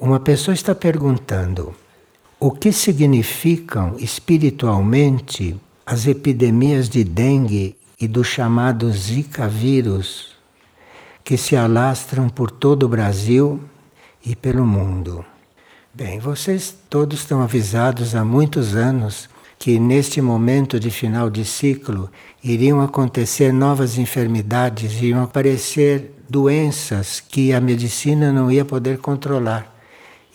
Uma pessoa está perguntando o que significam espiritualmente as epidemias de dengue e do chamado Zika vírus que se alastram por todo o Brasil e pelo mundo. Bem, vocês todos estão avisados há muitos anos que neste momento de final de ciclo iriam acontecer novas enfermidades, iriam aparecer doenças que a medicina não ia poder controlar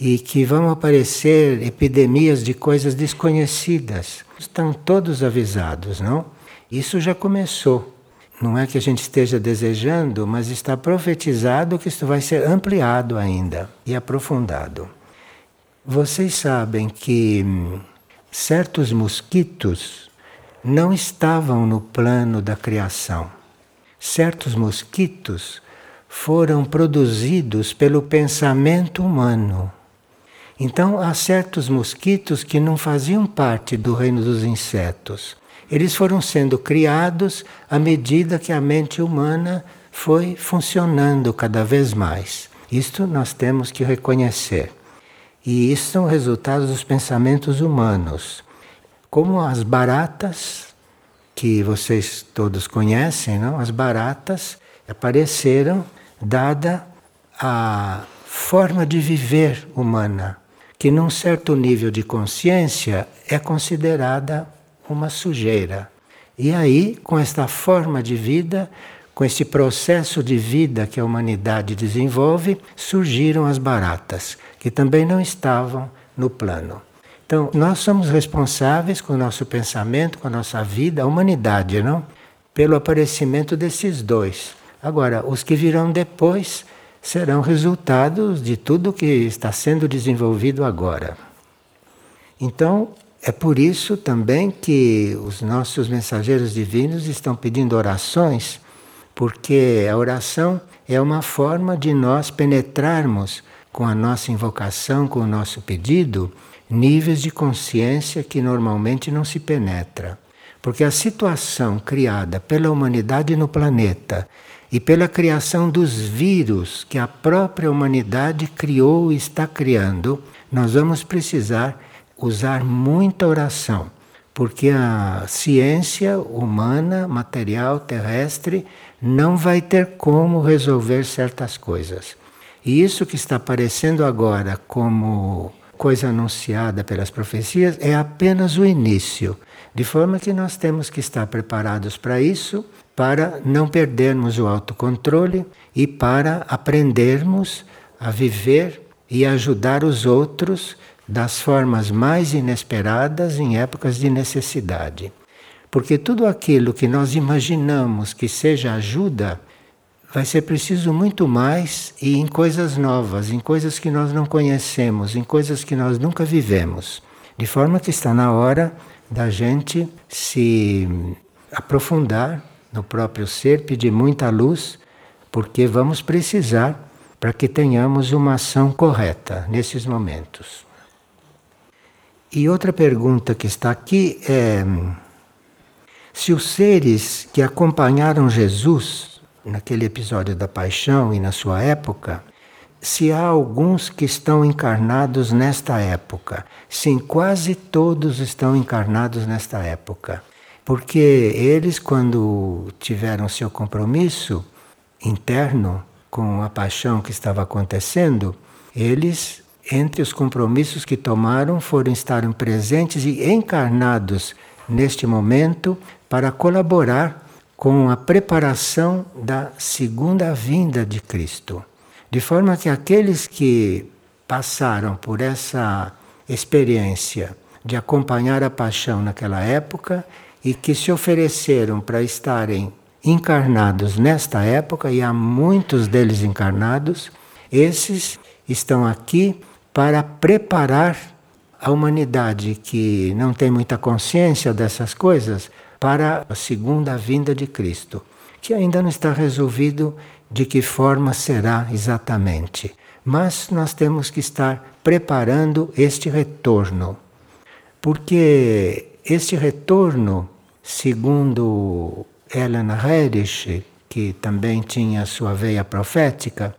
e que vão aparecer epidemias de coisas desconhecidas. Estão todos avisados, não? Isso já começou. Não é que a gente esteja desejando, mas está profetizado que isso vai ser ampliado ainda e aprofundado. Vocês sabem que hum, certos mosquitos não estavam no plano da criação. Certos mosquitos foram produzidos pelo pensamento humano. Então, há certos mosquitos que não faziam parte do reino dos insetos. Eles foram sendo criados à medida que a mente humana foi funcionando cada vez mais. Isto nós temos que reconhecer. E isso são resultados dos pensamentos humanos. Como as baratas, que vocês todos conhecem, não? As baratas apareceram dada a forma de viver humana que num certo nível de consciência é considerada uma sujeira. E aí, com esta forma de vida, com esse processo de vida que a humanidade desenvolve, surgiram as baratas, que também não estavam no plano. Então, nós somos responsáveis com o nosso pensamento, com a nossa vida, a humanidade, não? Pelo aparecimento desses dois. Agora, os que virão depois serão resultados de tudo que está sendo desenvolvido agora. Então, é por isso também que os nossos mensageiros divinos estão pedindo orações, porque a oração é uma forma de nós penetrarmos com a nossa invocação, com o nosso pedido, níveis de consciência que normalmente não se penetra. Porque a situação criada pela humanidade no planeta e pela criação dos vírus que a própria humanidade criou e está criando, nós vamos precisar usar muita oração, porque a ciência humana, material, terrestre, não vai ter como resolver certas coisas. E isso que está aparecendo agora como coisa anunciada pelas profecias é apenas o início. De forma que nós temos que estar preparados para isso para não perdermos o autocontrole e para aprendermos a viver e ajudar os outros das formas mais inesperadas em épocas de necessidade. Porque tudo aquilo que nós imaginamos que seja ajuda, vai ser preciso muito mais e em coisas novas, em coisas que nós não conhecemos, em coisas que nós nunca vivemos. De forma que está na hora da gente se aprofundar no próprio ser, pedir muita luz, porque vamos precisar para que tenhamos uma ação correta nesses momentos. E outra pergunta que está aqui é: se os seres que acompanharam Jesus naquele episódio da paixão e na sua época, se há alguns que estão encarnados nesta época. Sim, quase todos estão encarnados nesta época. Porque eles, quando tiveram seu compromisso interno com a paixão que estava acontecendo, eles, entre os compromissos que tomaram, foram estar presentes e encarnados neste momento para colaborar com a preparação da segunda vinda de Cristo. De forma que aqueles que passaram por essa experiência de acompanhar a paixão naquela época, e que se ofereceram para estarem encarnados nesta época, e há muitos deles encarnados, esses estão aqui para preparar a humanidade que não tem muita consciência dessas coisas para a segunda vinda de Cristo, que ainda não está resolvido de que forma será exatamente. Mas nós temos que estar preparando este retorno, porque este retorno Segundo Ellen Reddish, que também tinha sua veia profética,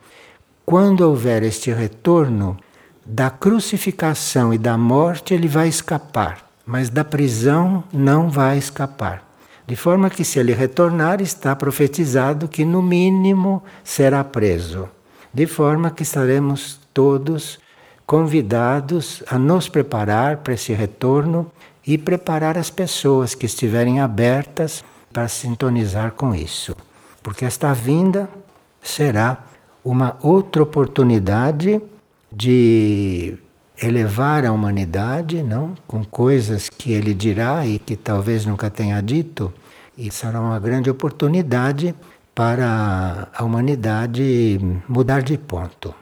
quando houver este retorno, da crucificação e da morte ele vai escapar, mas da prisão não vai escapar. De forma que, se ele retornar, está profetizado que, no mínimo, será preso. De forma que estaremos todos convidados a nos preparar para esse retorno e preparar as pessoas que estiverem abertas para sintonizar com isso. Porque esta vinda será uma outra oportunidade de elevar a humanidade, não, com coisas que ele dirá e que talvez nunca tenha dito, e será uma grande oportunidade para a humanidade mudar de ponto.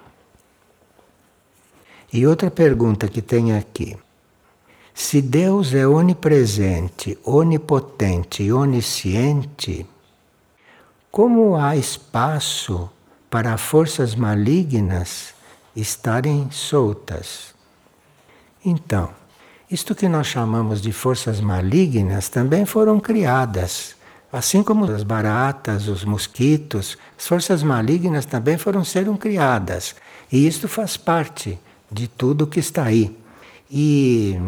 E outra pergunta que tem aqui. Se Deus é onipresente, onipotente e onisciente, como há espaço para forças malignas estarem soltas? Então, isto que nós chamamos de forças malignas também foram criadas. Assim como as baratas, os mosquitos, as forças malignas também foram serem criadas. E isto faz parte de tudo que está aí. E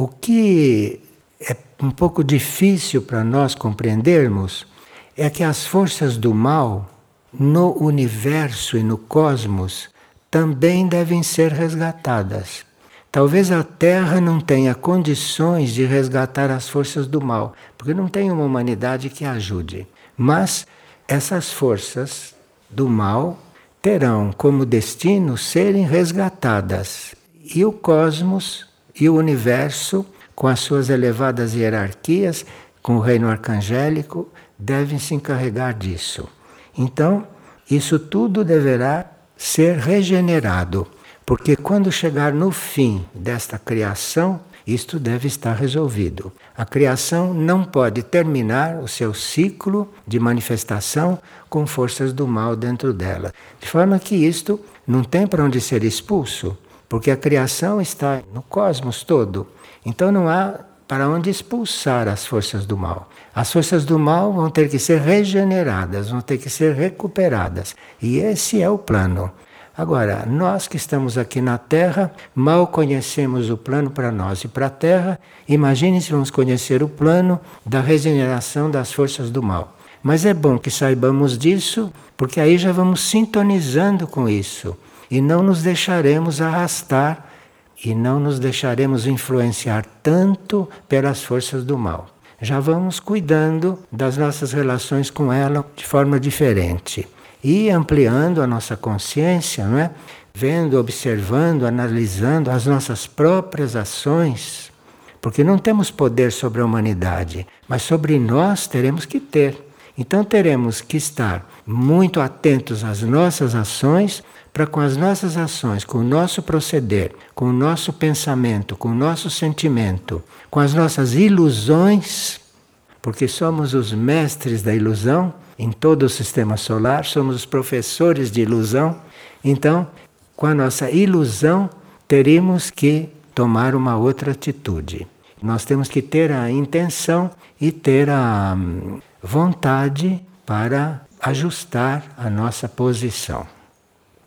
o que é um pouco difícil para nós compreendermos é que as forças do mal no universo e no cosmos também devem ser resgatadas. Talvez a Terra não tenha condições de resgatar as forças do mal, porque não tem uma humanidade que ajude. Mas essas forças do mal terão como destino serem resgatadas. E o cosmos e o universo, com as suas elevadas hierarquias, com o reino arcangélico, devem se encarregar disso. Então, isso tudo deverá ser regenerado, porque quando chegar no fim desta criação, isto deve estar resolvido. A criação não pode terminar o seu ciclo de manifestação com forças do mal dentro dela. De forma que isto não tem para onde ser expulso, porque a criação está no cosmos todo. Então não há para onde expulsar as forças do mal. As forças do mal vão ter que ser regeneradas, vão ter que ser recuperadas. E esse é o plano. Agora, nós que estamos aqui na Terra, mal conhecemos o plano para nós e para a Terra, imagine se vamos conhecer o plano da regeneração das forças do mal. Mas é bom que saibamos disso, porque aí já vamos sintonizando com isso e não nos deixaremos arrastar e não nos deixaremos influenciar tanto pelas forças do mal. Já vamos cuidando das nossas relações com ela de forma diferente e ampliando a nossa consciência, não é? vendo, observando, analisando as nossas próprias ações, porque não temos poder sobre a humanidade, mas sobre nós teremos que ter. Então teremos que estar muito atentos às nossas ações, para com as nossas ações, com o nosso proceder, com o nosso pensamento, com o nosso sentimento, com as nossas ilusões, porque somos os mestres da ilusão, em todo o sistema solar, somos os professores de ilusão. Então, com a nossa ilusão, teríamos que tomar uma outra atitude. Nós temos que ter a intenção e ter a hum, vontade para ajustar a nossa posição.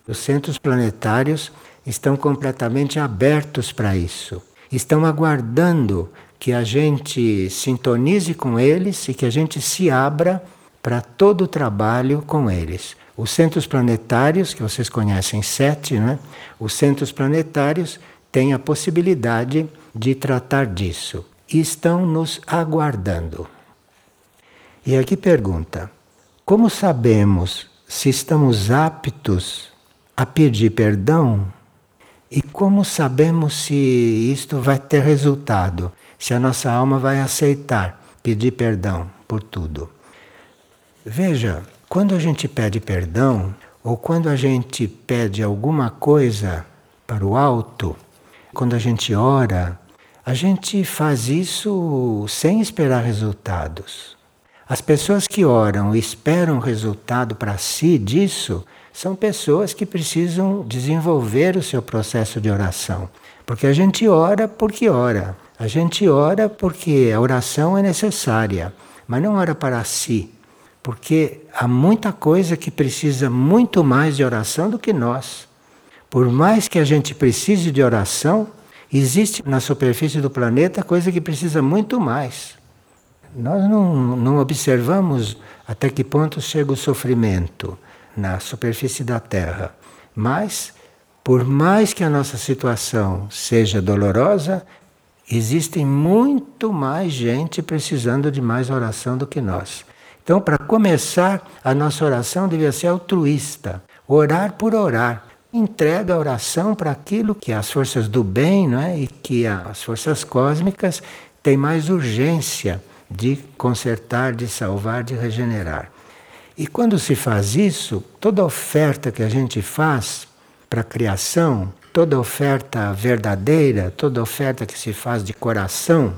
Os centros planetários estão completamente abertos para isso. Estão aguardando que a gente sintonize com eles e que a gente se abra para todo o trabalho com eles. Os centros planetários, que vocês conhecem sete, né? os centros planetários têm a possibilidade de tratar disso e estão nos aguardando. E aqui pergunta: como sabemos se estamos aptos a pedir perdão? E como sabemos se isto vai ter resultado? Se a nossa alma vai aceitar pedir perdão por tudo? Veja, quando a gente pede perdão, ou quando a gente pede alguma coisa para o alto, quando a gente ora, a gente faz isso sem esperar resultados. As pessoas que oram e esperam resultado para si disso são pessoas que precisam desenvolver o seu processo de oração. Porque a gente ora porque ora. A gente ora porque a oração é necessária, mas não ora para si. Porque há muita coisa que precisa muito mais de oração do que nós. Por mais que a gente precise de oração, existe na superfície do planeta coisa que precisa muito mais. Nós não, não observamos até que ponto chega o sofrimento na superfície da Terra. Mas, por mais que a nossa situação seja dolorosa, existem muito mais gente precisando de mais oração do que nós. Então, para começar, a nossa oração devia ser altruísta, orar por orar. Entrega a oração para aquilo que as forças do bem não é? e que as forças cósmicas têm mais urgência de consertar, de salvar, de regenerar. E quando se faz isso, toda oferta que a gente faz para a criação, toda oferta verdadeira, toda oferta que se faz de coração,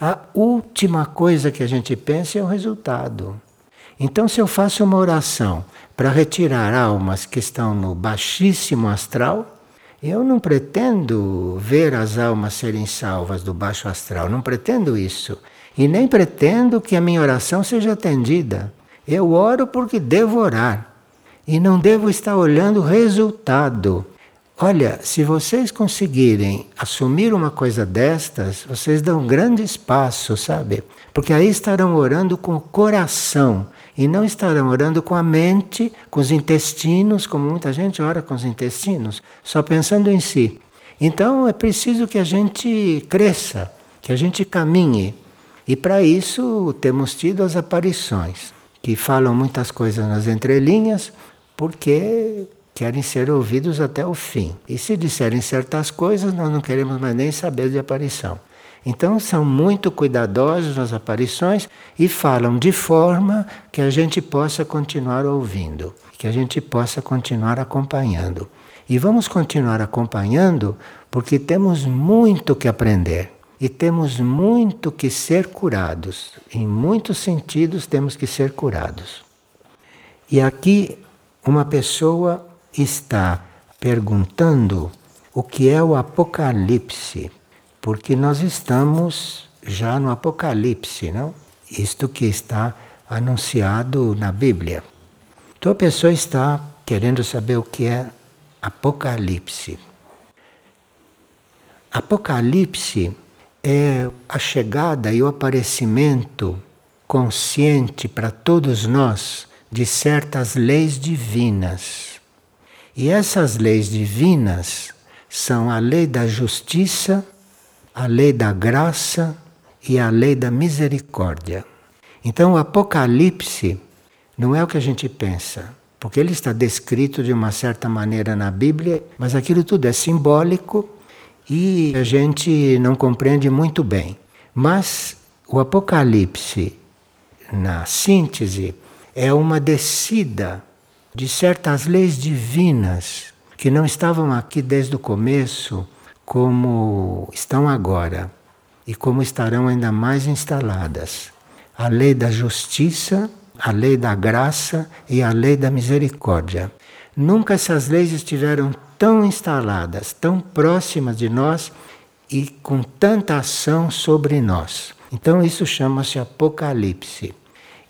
a última coisa que a gente pensa é o resultado. Então, se eu faço uma oração para retirar almas que estão no baixíssimo astral, eu não pretendo ver as almas serem salvas do baixo astral, não pretendo isso. E nem pretendo que a minha oração seja atendida. Eu oro porque devo orar. E não devo estar olhando o resultado. Olha, se vocês conseguirem assumir uma coisa destas, vocês dão um grande espaço, sabe? Porque aí estarão orando com o coração e não estarão orando com a mente, com os intestinos, como muita gente ora com os intestinos, só pensando em si. Então é preciso que a gente cresça, que a gente caminhe. E para isso temos tido as aparições, que falam muitas coisas nas entrelinhas, porque querem ser ouvidos até o fim. E se disserem certas coisas, nós não queremos mais nem saber de aparição. Então são muito cuidadosos nas aparições e falam de forma que a gente possa continuar ouvindo, que a gente possa continuar acompanhando. E vamos continuar acompanhando porque temos muito que aprender. E temos muito que ser curados. Em muitos sentidos temos que ser curados. E aqui uma pessoa está perguntando o que é o Apocalipse, porque nós estamos já no Apocalipse, não? Isto que está anunciado na Bíblia. Então a pessoa está querendo saber o que é Apocalipse. Apocalipse é a chegada e o aparecimento consciente para todos nós de certas leis divinas. E essas leis divinas são a lei da justiça, a lei da graça e a lei da misericórdia. Então, o Apocalipse não é o que a gente pensa, porque ele está descrito de uma certa maneira na Bíblia, mas aquilo tudo é simbólico e a gente não compreende muito bem. Mas o Apocalipse, na síntese, é uma descida de certas leis divinas que não estavam aqui desde o começo, como estão agora e como estarão ainda mais instaladas. A lei da justiça, a lei da graça e a lei da misericórdia. Nunca essas leis estiveram tão instaladas, tão próximas de nós e com tanta ação sobre nós. Então isso chama-se Apocalipse.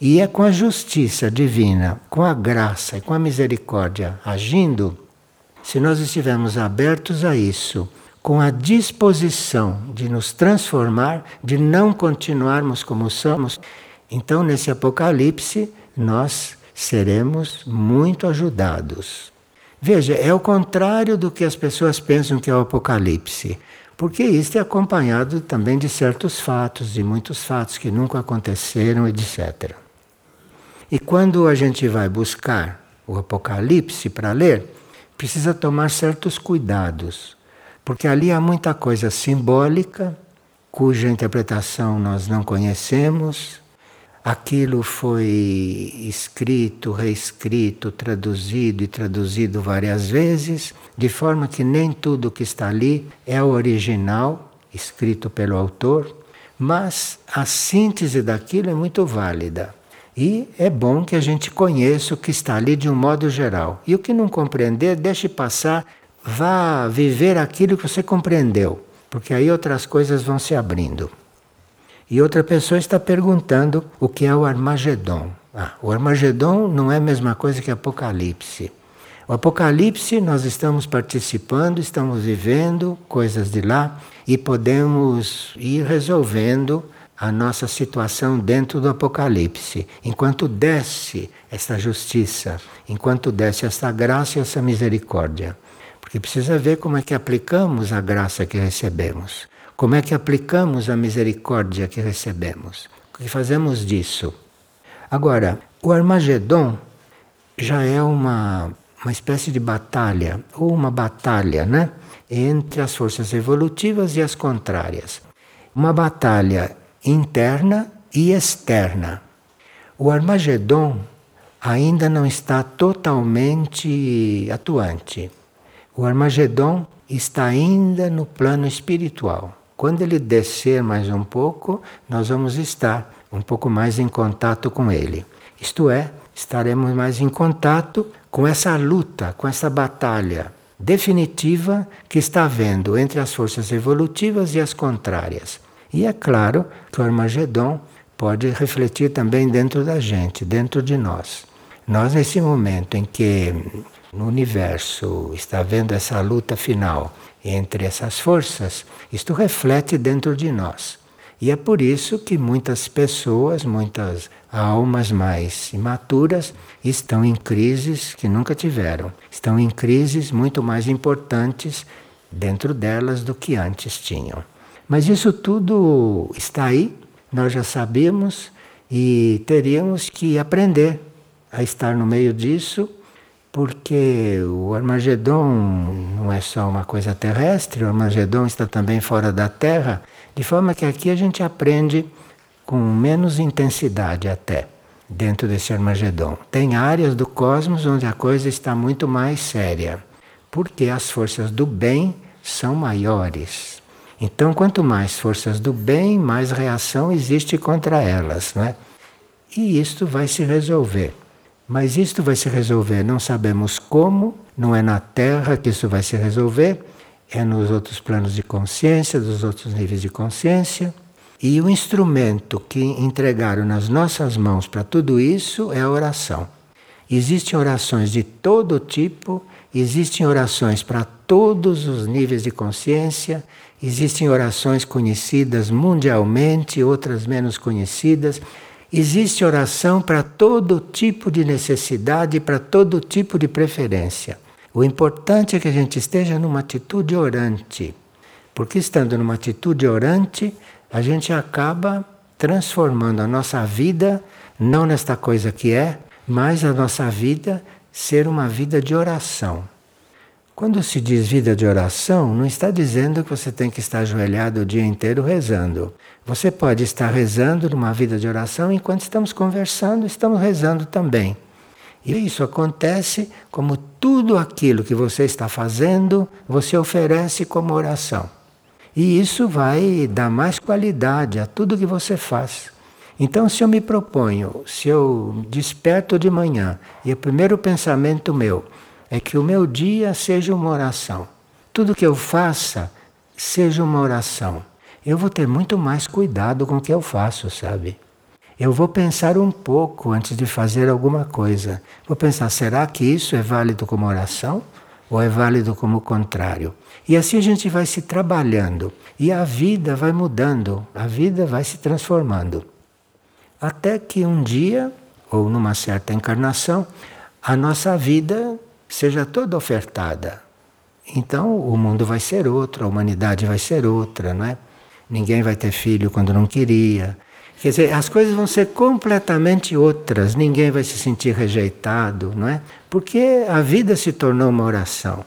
E é com a justiça divina, com a graça e com a misericórdia agindo, se nós estivermos abertos a isso, com a disposição de nos transformar, de não continuarmos como somos, então nesse Apocalipse nós seremos muito ajudados. Veja, é o contrário do que as pessoas pensam que é o Apocalipse, porque isso é acompanhado também de certos fatos, de muitos fatos que nunca aconteceram, etc. E quando a gente vai buscar o Apocalipse para ler, precisa tomar certos cuidados, porque ali há muita coisa simbólica, cuja interpretação nós não conhecemos, Aquilo foi escrito, reescrito, traduzido e traduzido várias vezes, de forma que nem tudo que está ali é o original, escrito pelo autor, mas a síntese daquilo é muito válida. E é bom que a gente conheça o que está ali de um modo geral. E o que não compreender, deixe passar, vá viver aquilo que você compreendeu, porque aí outras coisas vão se abrindo. E outra pessoa está perguntando o que é o Armagedon. Ah, o Armagedon não é a mesma coisa que Apocalipse. O Apocalipse nós estamos participando, estamos vivendo coisas de lá e podemos ir resolvendo a nossa situação dentro do Apocalipse, enquanto desce esta justiça, enquanto desce esta graça e essa misericórdia. Porque precisa ver como é que aplicamos a graça que recebemos, como é que aplicamos a misericórdia que recebemos, o que fazemos disso. Agora, o Armagedon já é uma uma espécie de batalha, ou uma batalha, né? Entre as forças evolutivas e as contrárias. Uma batalha interna e externa. O Armagedon ainda não está totalmente atuante. O Armagedon está ainda no plano espiritual. Quando ele descer mais um pouco, nós vamos estar um pouco mais em contato com ele. Isto é, estaremos mais em contato com essa luta, com essa batalha definitiva que está havendo entre as forças evolutivas e as contrárias. E é claro que o Armagedon pode refletir também dentro da gente, dentro de nós. Nós, nesse momento em que no universo está havendo essa luta final entre essas forças, isto reflete dentro de nós. E é por isso que muitas pessoas, muitas almas mais imaturas, estão em crises que nunca tiveram. Estão em crises muito mais importantes dentro delas do que antes tinham. Mas isso tudo está aí, nós já sabemos e teríamos que aprender a estar no meio disso, porque o Armagedon não é só uma coisa terrestre, o Armagedon está também fora da Terra de forma que aqui a gente aprende com menos intensidade até, dentro desse Armagedon. Tem áreas do cosmos onde a coisa está muito mais séria, porque as forças do bem são maiores. Então, quanto mais forças do bem, mais reação existe contra elas, não é? E isto vai se resolver. Mas isto vai se resolver, não sabemos como, não é na Terra que isso vai se resolver, é nos outros planos de consciência, dos outros níveis de consciência. E o instrumento que entregaram nas nossas mãos para tudo isso é a oração. Existem orações de todo tipo, existem orações para todos os níveis de consciência, existem orações conhecidas mundialmente, outras menos conhecidas. Existe oração para todo tipo de necessidade, para todo tipo de preferência. O importante é que a gente esteja numa atitude orante, porque estando numa atitude orante, a gente acaba transformando a nossa vida, não nesta coisa que é, mas a nossa vida ser uma vida de oração. Quando se diz vida de oração, não está dizendo que você tem que estar ajoelhado o dia inteiro rezando. Você pode estar rezando numa vida de oração enquanto estamos conversando, estamos rezando também. E isso acontece como tudo aquilo que você está fazendo, você oferece como oração. E isso vai dar mais qualidade a tudo que você faz. Então, se eu me proponho, se eu desperto de manhã e o primeiro pensamento meu é que o meu dia seja uma oração, tudo que eu faça seja uma oração, eu vou ter muito mais cuidado com o que eu faço, sabe? Eu vou pensar um pouco antes de fazer alguma coisa. Vou pensar, será que isso é válido como oração ou é válido como contrário? E assim a gente vai se trabalhando e a vida vai mudando, a vida vai se transformando. Até que um dia, ou numa certa encarnação, a nossa vida seja toda ofertada. Então o mundo vai ser outro, a humanidade vai ser outra, não é? Ninguém vai ter filho quando não queria, Quer dizer, as coisas vão ser completamente outras, ninguém vai se sentir rejeitado, não é? Porque a vida se tornou uma oração.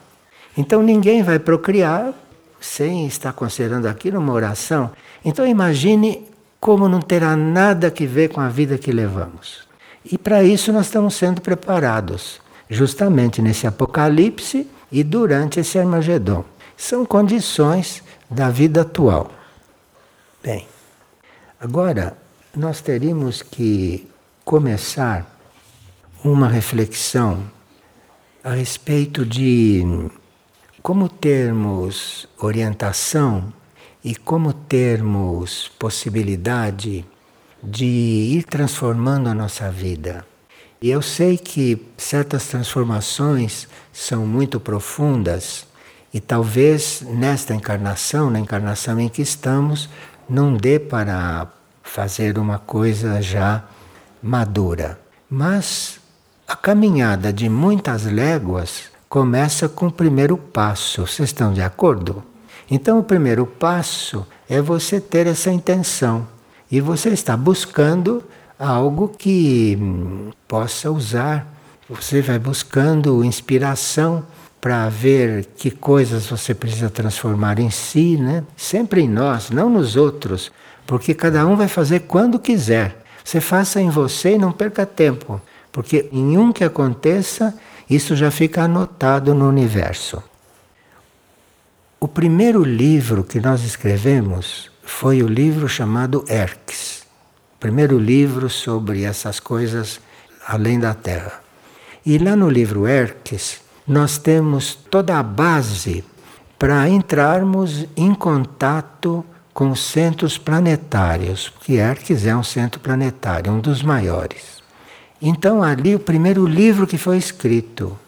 Então ninguém vai procriar sem estar considerando aquilo uma oração. Então imagine como não terá nada a ver com a vida que levamos. E para isso nós estamos sendo preparados, justamente nesse Apocalipse e durante esse Armagedon. São condições da vida atual. Bem. Agora, nós teríamos que começar uma reflexão a respeito de como termos orientação e como termos possibilidade de ir transformando a nossa vida, E eu sei que certas transformações são muito profundas e talvez nesta encarnação, na encarnação em que estamos, não dê para fazer uma coisa já madura. Mas a caminhada de muitas léguas começa com o primeiro passo. Vocês estão de acordo? Então, o primeiro passo é você ter essa intenção. E você está buscando algo que hum, possa usar. Você vai buscando inspiração para ver que coisas você precisa transformar em si, né? Sempre em nós, não nos outros, porque cada um vai fazer quando quiser. Você faça em você e não perca tempo, porque em um que aconteça, isso já fica anotado no universo. O primeiro livro que nós escrevemos foi o livro chamado Erques. Primeiro livro sobre essas coisas além da Terra. E lá no livro Erques, nós temos toda a base para entrarmos em contato com centros planetários, porque Erques é um centro planetário, um dos maiores. Então, ali, o primeiro livro que foi escrito.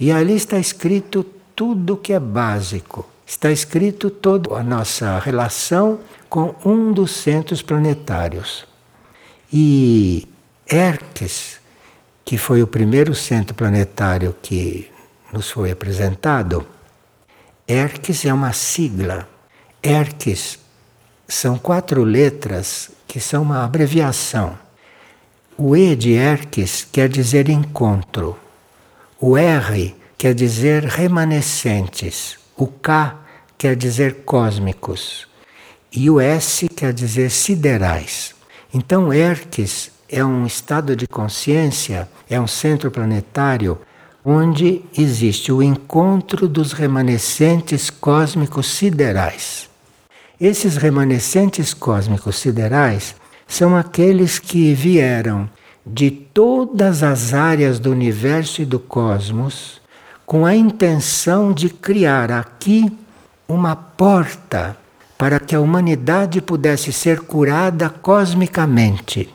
E ali está escrito tudo que é básico. Está escrito toda a nossa relação com um dos centros planetários. E Erques, que foi o primeiro centro planetário que nos foi apresentado, Erques é uma sigla. Erques são quatro letras que são uma abreviação. O E de Erques quer dizer encontro. O R quer dizer remanescentes. O K quer dizer cósmicos. E o S quer dizer siderais. Então, Erques é um estado de consciência, é um centro planetário onde existe o encontro dos remanescentes cósmicos siderais. Esses remanescentes cósmicos siderais são aqueles que vieram de todas as áreas do universo e do cosmos com a intenção de criar aqui uma porta para que a humanidade pudesse ser curada cosmicamente.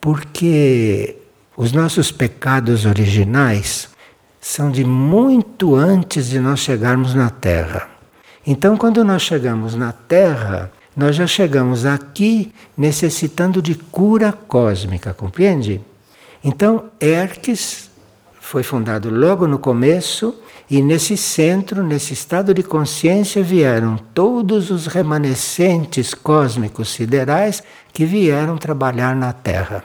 Porque os nossos pecados originais são de muito antes de nós chegarmos na Terra. Então, quando nós chegamos na Terra, nós já chegamos aqui necessitando de cura cósmica, compreende? Então, Erques foi fundado logo no começo e nesse centro, nesse estado de consciência, vieram todos os remanescentes cósmicos siderais que vieram trabalhar na Terra.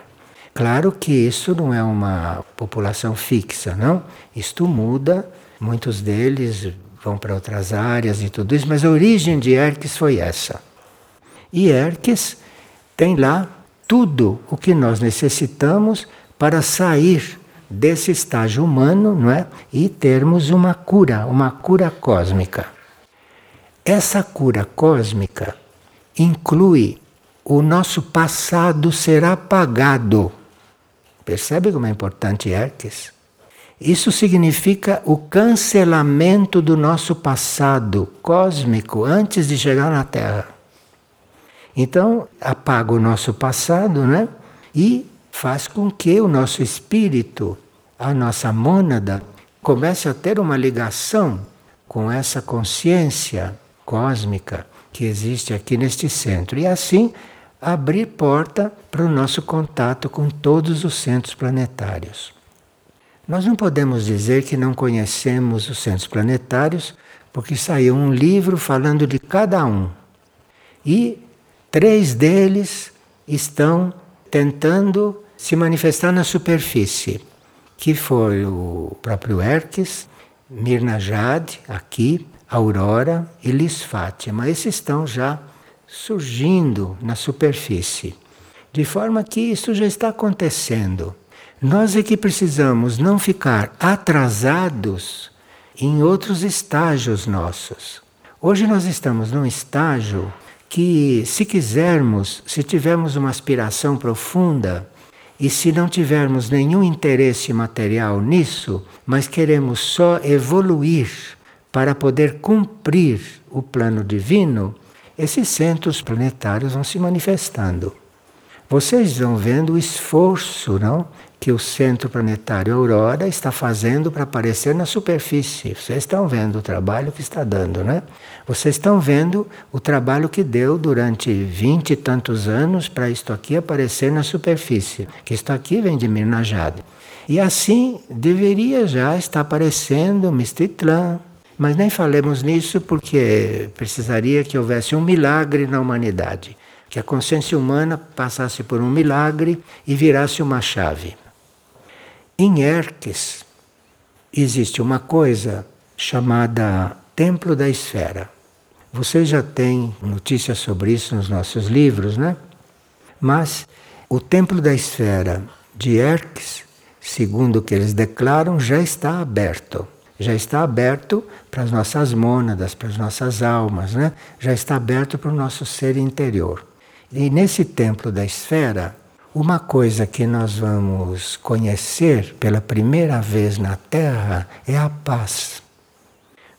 Claro que isso não é uma população fixa, não? Isto muda, muitos deles vão para outras áreas e tudo isso, mas a origem de Erques foi essa. E Erques tem lá tudo o que nós necessitamos para sair desse estágio humano, não é? E termos uma cura, uma cura cósmica. Essa cura cósmica inclui o nosso passado ser apagado. Percebe como é importante Erques? Isso significa o cancelamento do nosso passado cósmico antes de chegar na Terra. Então, apaga o nosso passado, né? E faz com que o nosso espírito, a nossa mônada, comece a ter uma ligação com essa consciência cósmica que existe aqui neste centro. E assim abrir porta para o nosso contato com todos os centros planetários. Nós não podemos dizer que não conhecemos os centros planetários, porque saiu um livro falando de cada um. E Três deles estão tentando se manifestar na superfície, que foi o próprio Erques, Mirna Jade, aqui, Aurora e Lis Fátima. Esses estão já surgindo na superfície. De forma que isso já está acontecendo. Nós é que precisamos não ficar atrasados em outros estágios nossos. Hoje nós estamos num estágio que, se quisermos, se tivermos uma aspiração profunda e se não tivermos nenhum interesse material nisso, mas queremos só evoluir para poder cumprir o plano divino, esses centros planetários vão se manifestando. Vocês vão vendo o esforço não, que o centro planetário Aurora está fazendo para aparecer na superfície. Vocês estão vendo o trabalho que está dando, né? Vocês estão vendo o trabalho que deu durante vinte e tantos anos para isto aqui aparecer na superfície. Que isto aqui vem de Minas E assim deveria já estar aparecendo Mistitlã. Mas nem falemos nisso porque precisaria que houvesse um milagre na humanidade. Que a consciência humana passasse por um milagre e virasse uma chave. Em Erques existe uma coisa chamada Templo da Esfera. Vocês já têm notícias sobre isso nos nossos livros, né? Mas o Templo da Esfera de Erques, segundo o que eles declaram, já está aberto. Já está aberto para as nossas mônadas, para as nossas almas, né? Já está aberto para o nosso ser interior. E nesse Templo da Esfera, uma coisa que nós vamos conhecer pela primeira vez na Terra é a paz.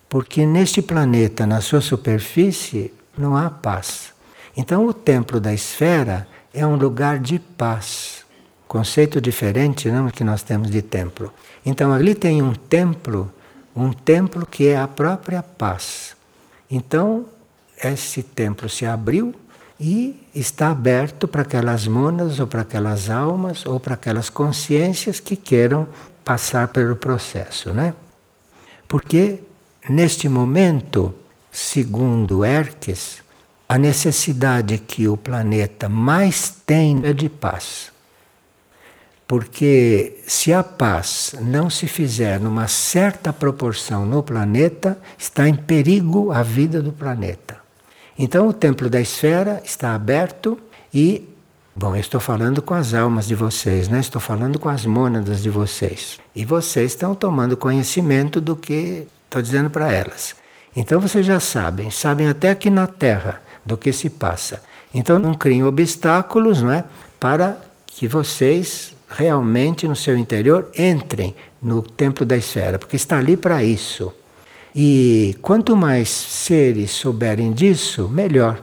Porque neste planeta, na sua superfície, não há paz. Então, o templo da esfera é um lugar de paz. Conceito diferente não que nós temos de templo. Então, ali tem um templo, um templo que é a própria paz. Então, esse templo se abriu e está aberto para aquelas monas ou para aquelas almas ou para aquelas consciências que queiram passar pelo processo, né? Porque neste momento, segundo Erques, a necessidade que o planeta mais tem é de paz. Porque se a paz não se fizer numa certa proporção no planeta, está em perigo a vida do planeta. Então o templo da esfera está aberto e, bom, eu estou falando com as almas de vocês, né? estou falando com as mônadas de vocês. E vocês estão tomando conhecimento do que estou dizendo para elas. Então vocês já sabem, sabem até aqui na Terra do que se passa. Então não criem obstáculos não é? para que vocês realmente no seu interior entrem no templo da esfera, porque está ali para isso. E quanto mais seres souberem disso, melhor.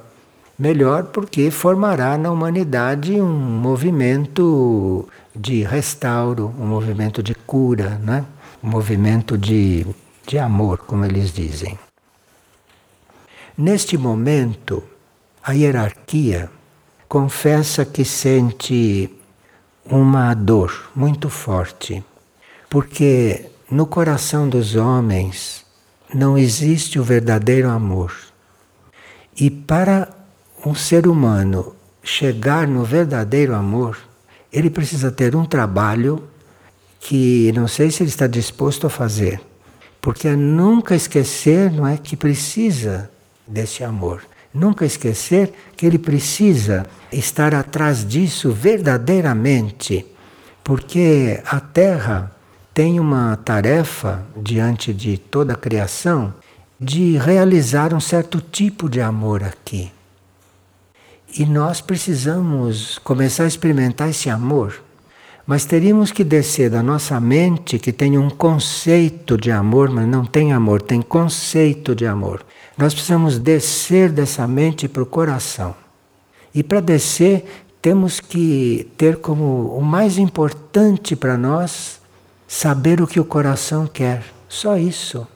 Melhor porque formará na humanidade um movimento de restauro, um movimento de cura, né? um movimento de, de amor, como eles dizem. Neste momento, a hierarquia confessa que sente uma dor muito forte, porque no coração dos homens não existe o verdadeiro amor. E para um ser humano chegar no verdadeiro amor, ele precisa ter um trabalho que não sei se ele está disposto a fazer. Porque é nunca esquecer, não é, que precisa desse amor. Nunca esquecer que ele precisa estar atrás disso verdadeiramente. Porque a Terra tem uma tarefa diante de toda a criação de realizar um certo tipo de amor aqui. E nós precisamos começar a experimentar esse amor. Mas teríamos que descer da nossa mente, que tem um conceito de amor, mas não tem amor, tem conceito de amor. Nós precisamos descer dessa mente para o coração. E para descer, temos que ter como o mais importante para nós saber o que o coração quer. Só isso.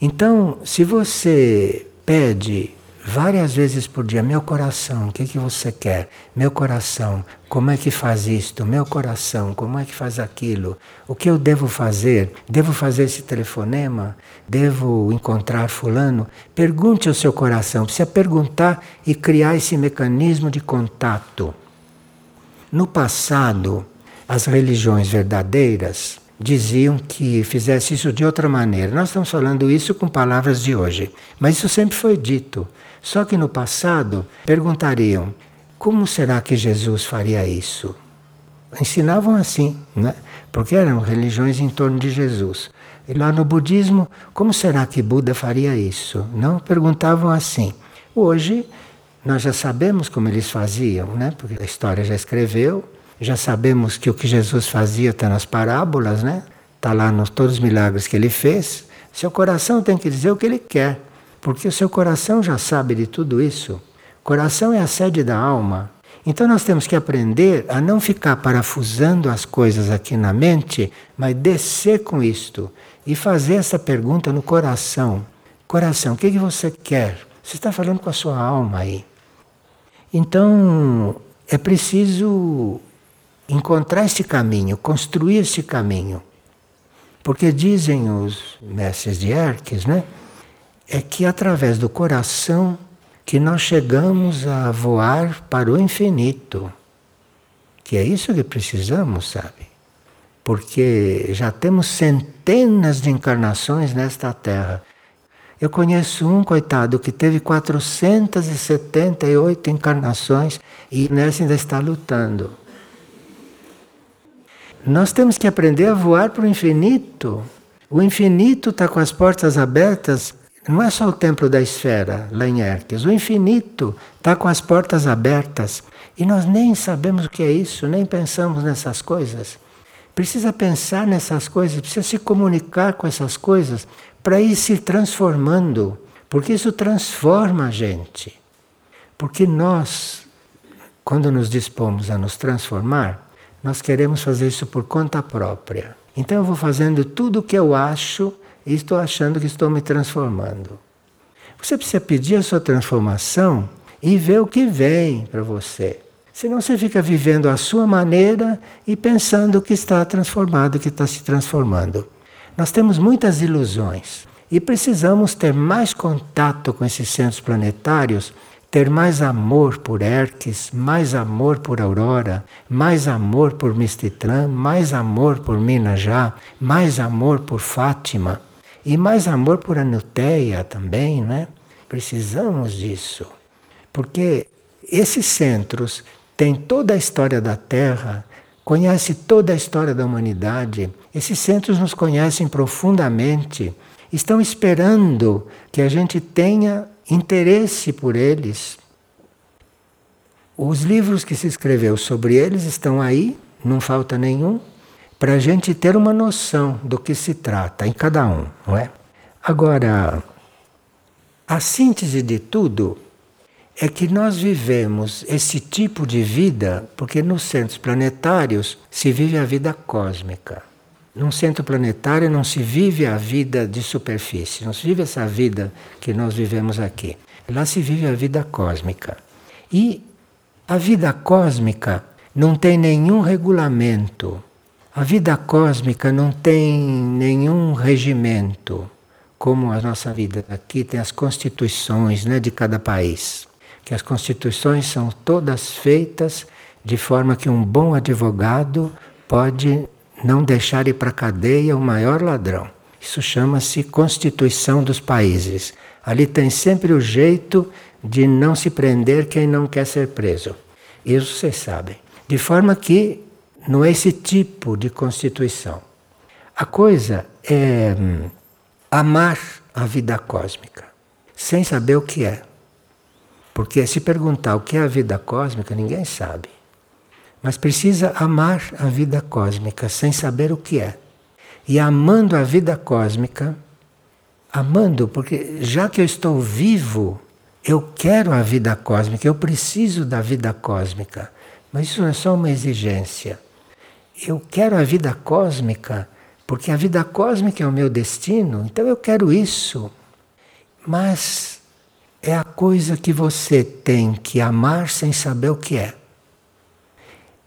Então, se você pede várias vezes por dia, meu coração, o que, que você quer? Meu coração, como é que faz isto? Meu coração, como é que faz aquilo? O que eu devo fazer? Devo fazer esse telefonema? Devo encontrar Fulano? Pergunte ao seu coração, precisa perguntar e criar esse mecanismo de contato. No passado, as religiões verdadeiras diziam que fizesse isso de outra maneira. Nós estamos falando isso com palavras de hoje, mas isso sempre foi dito. Só que no passado perguntariam: como será que Jesus faria isso? Ensinavam assim, né? porque eram religiões em torno de Jesus. E lá no budismo, como será que Buda faria isso? Não perguntavam assim. Hoje nós já sabemos como eles faziam, né? Porque a história já escreveu, já sabemos que o que Jesus fazia está nas parábolas, né? Está lá nos todos os milagres que ele fez. Seu coração tem que dizer o que ele quer, porque o seu coração já sabe de tudo isso. Coração é a sede da alma. Então nós temos que aprender a não ficar parafusando as coisas aqui na mente, mas descer com isto e fazer essa pergunta no coração. Coração, o que, que você quer? Você está falando com a sua alma aí. Então é preciso encontrar esse caminho, construir esse caminho. Porque dizem os mestres de Erques, né? É que através do coração que nós chegamos a voar para o infinito. Que é isso que precisamos, sabe? Porque já temos centenas de encarnações nesta Terra. Eu conheço um coitado que teve 478 encarnações e nessa ainda está lutando. Nós temos que aprender a voar para o infinito. O infinito está com as portas abertas. Não é só o templo da esfera, lá em Erques. O infinito está com as portas abertas. E nós nem sabemos o que é isso, nem pensamos nessas coisas. Precisa pensar nessas coisas, precisa se comunicar com essas coisas para ir se transformando. Porque isso transforma a gente. Porque nós, quando nos dispomos a nos transformar, nós queremos fazer isso por conta própria. Então eu vou fazendo tudo o que eu acho e estou achando que estou me transformando. Você precisa pedir a sua transformação e ver o que vem para você. Senão você fica vivendo a sua maneira e pensando que está transformado, que está se transformando. Nós temos muitas ilusões e precisamos ter mais contato com esses centros planetários ter mais amor por Erques, mais amor por Aurora, mais amor por Mistitlã, mais amor por Minajá, mais amor por Fátima e mais amor por Anuteia também, né? Precisamos disso. Porque esses centros têm toda a história da Terra, conhecem toda a história da humanidade. Esses centros nos conhecem profundamente, estão esperando que a gente tenha interesse por eles. Os livros que se escreveu sobre eles estão aí, não falta nenhum, para a gente ter uma noção do que se trata em cada um, não é? Agora, a síntese de tudo é que nós vivemos esse tipo de vida porque nos centros planetários se vive a vida cósmica. Num centro planetário não se vive a vida de superfície, não se vive essa vida que nós vivemos aqui. Lá se vive a vida cósmica. E a vida cósmica não tem nenhum regulamento. A vida cósmica não tem nenhum regimento, como a nossa vida aqui tem as constituições né, de cada país. Que as constituições são todas feitas de forma que um bom advogado pode não deixar ir para a cadeia o maior ladrão. Isso chama-se Constituição dos Países. Ali tem sempre o jeito de não se prender quem não quer ser preso. Isso vocês sabem. De forma que não é esse tipo de Constituição. A coisa é hum, amar a vida cósmica, sem saber o que é. Porque se perguntar o que é a vida cósmica, ninguém sabe mas precisa amar a vida cósmica sem saber o que é. E amando a vida cósmica, amando, porque já que eu estou vivo, eu quero a vida cósmica, eu preciso da vida cósmica. Mas isso não é só uma exigência. Eu quero a vida cósmica porque a vida cósmica é o meu destino, então eu quero isso. Mas é a coisa que você tem que amar sem saber o que é.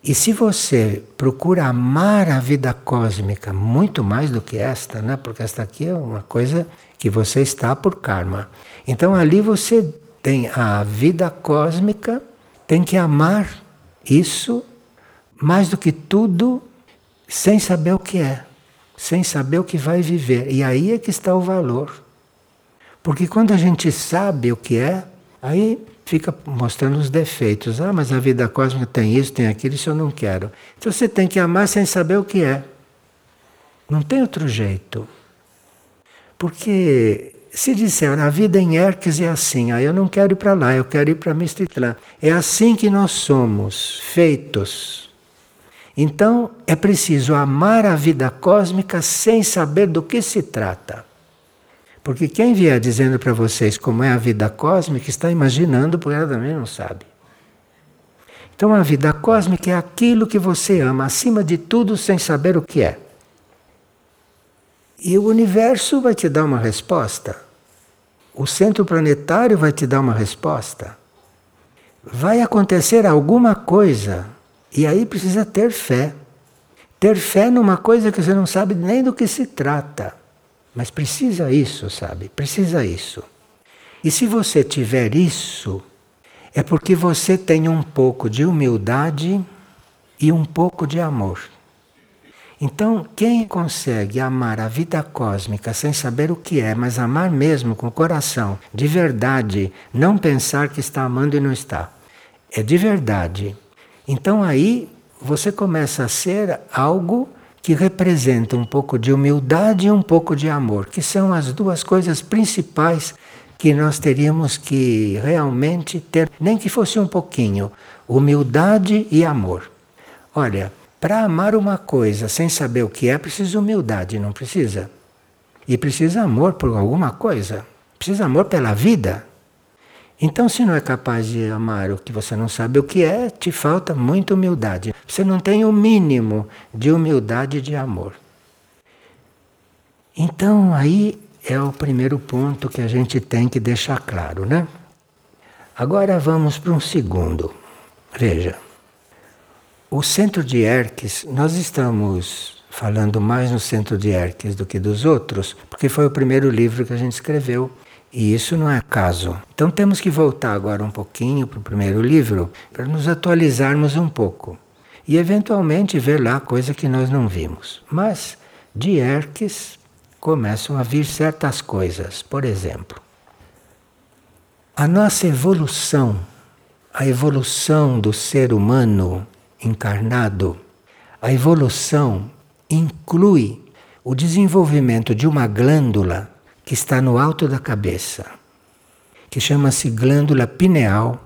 E se você procura amar a vida cósmica muito mais do que esta, né? porque esta aqui é uma coisa que você está por karma. Então ali você tem a vida cósmica, tem que amar isso mais do que tudo, sem saber o que é, sem saber o que vai viver. E aí é que está o valor. Porque quando a gente sabe o que é, aí fica mostrando os defeitos. Ah, mas a vida cósmica tem isso, tem aquilo, isso eu não quero. Então você tem que amar sem saber o que é. Não tem outro jeito. Porque se disser a vida em Erques é assim, ah, eu não quero ir para lá, eu quero ir para Mistitlã. É assim que nós somos feitos. Então é preciso amar a vida cósmica sem saber do que se trata. Porque quem vier dizendo para vocês como é a vida cósmica está imaginando, porque ela também não sabe. Então a vida cósmica é aquilo que você ama acima de tudo sem saber o que é. E o universo vai te dar uma resposta. O centro planetário vai te dar uma resposta. Vai acontecer alguma coisa. E aí precisa ter fé. Ter fé numa coisa que você não sabe nem do que se trata. Mas precisa isso, sabe? Precisa isso. E se você tiver isso, é porque você tem um pouco de humildade e um pouco de amor. Então, quem consegue amar a vida cósmica sem saber o que é, mas amar mesmo com o coração, de verdade, não pensar que está amando e não está, é de verdade. Então aí você começa a ser algo que representa um pouco de humildade e um pouco de amor, que são as duas coisas principais que nós teríamos que realmente ter, nem que fosse um pouquinho, humildade e amor. Olha, para amar uma coisa sem saber o que é, precisa humildade, não precisa? E precisa amor por alguma coisa. Precisa amor pela vida. Então, se não é capaz de amar o que você não sabe o que é, te falta muita humildade. Você não tem o mínimo de humildade e de amor. Então, aí é o primeiro ponto que a gente tem que deixar claro, né? Agora vamos para um segundo. Veja, o centro de Erques, nós estamos falando mais no centro de Erques do que dos outros, porque foi o primeiro livro que a gente escreveu. E isso não é caso. Então temos que voltar agora um pouquinho para o primeiro livro para nos atualizarmos um pouco. E eventualmente ver lá coisa que nós não vimos. Mas de Erques começam a vir certas coisas. Por exemplo, a nossa evolução, a evolução do ser humano encarnado, a evolução inclui o desenvolvimento de uma glândula que está no alto da cabeça, que chama-se glândula pineal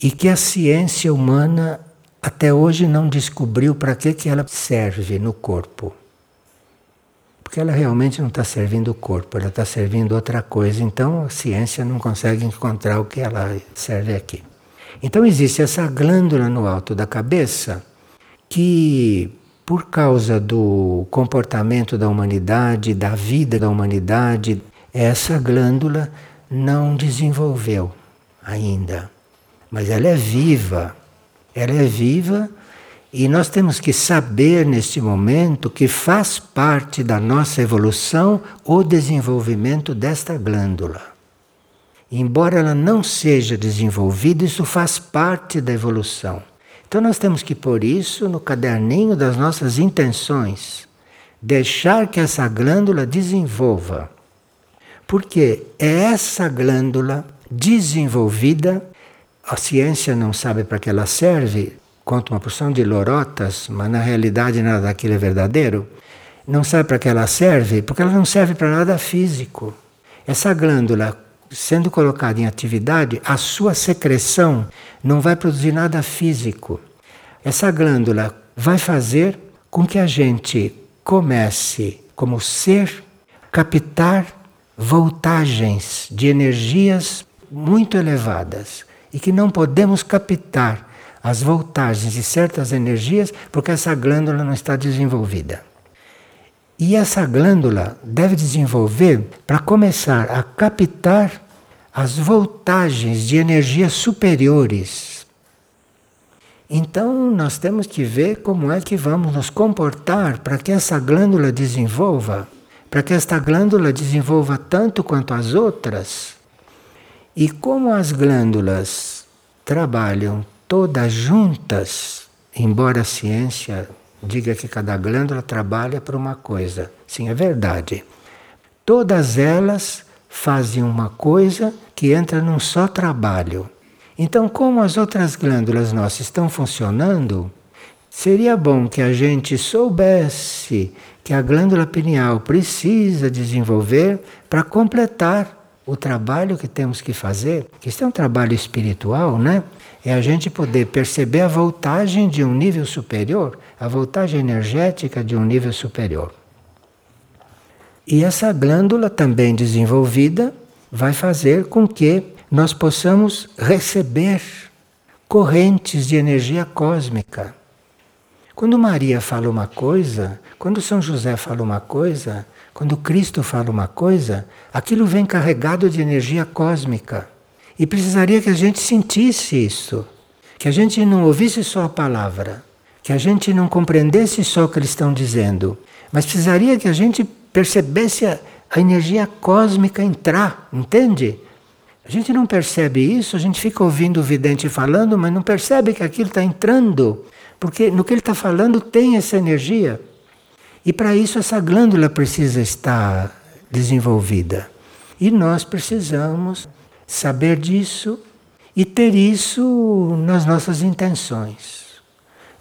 e que a ciência humana até hoje não descobriu para que, que ela serve no corpo. Porque ela realmente não está servindo o corpo, ela está servindo outra coisa. Então a ciência não consegue encontrar o que ela serve aqui. Então existe essa glândula no alto da cabeça que, por causa do comportamento da humanidade, da vida da humanidade, essa glândula não desenvolveu ainda. Mas ela é viva. Ela é viva e nós temos que saber neste momento que faz parte da nossa evolução o desenvolvimento desta glândula. Embora ela não seja desenvolvida, isso faz parte da evolução. Então nós temos que pôr isso no caderninho das nossas intenções. Deixar que essa glândula desenvolva. Porque é essa glândula desenvolvida, a ciência não sabe para que ela serve, conta uma porção de lorotas, mas na realidade nada daquilo é verdadeiro, não sabe para que ela serve, porque ela não serve para nada físico. Essa glândula, sendo colocada em atividade, a sua secreção não vai produzir nada físico. Essa glândula vai fazer com que a gente comece, como ser, captar voltagens de energias muito elevadas e que não podemos captar as voltagens de certas energias porque essa glândula não está desenvolvida. E essa glândula deve desenvolver para começar a captar as voltagens de energias superiores. Então nós temos que ver como é que vamos nos comportar para que essa glândula desenvolva, para que esta glândula desenvolva tanto quanto as outras. E como as glândulas trabalham todas juntas, embora a ciência diga que cada glândula trabalha para uma coisa. Sim, é verdade. Todas elas fazem uma coisa que entra num só trabalho. Então, como as outras glândulas nossas estão funcionando, seria bom que a gente soubesse que a glândula pineal precisa desenvolver para completar o trabalho que temos que fazer, que isso é um trabalho espiritual, né? é a gente poder perceber a voltagem de um nível superior, a voltagem energética de um nível superior. E essa glândula também desenvolvida vai fazer com que nós possamos receber correntes de energia cósmica. Quando Maria fala uma coisa, quando São José fala uma coisa, quando Cristo fala uma coisa, aquilo vem carregado de energia cósmica. E precisaria que a gente sentisse isso, que a gente não ouvisse só a palavra, que a gente não compreendesse só o que eles estão dizendo, mas precisaria que a gente percebesse a, a energia cósmica entrar, entende? A gente não percebe isso, a gente fica ouvindo o vidente falando, mas não percebe que aquilo está entrando, porque no que ele está falando tem essa energia. E para isso essa glândula precisa estar desenvolvida. E nós precisamos saber disso e ter isso nas nossas intenções.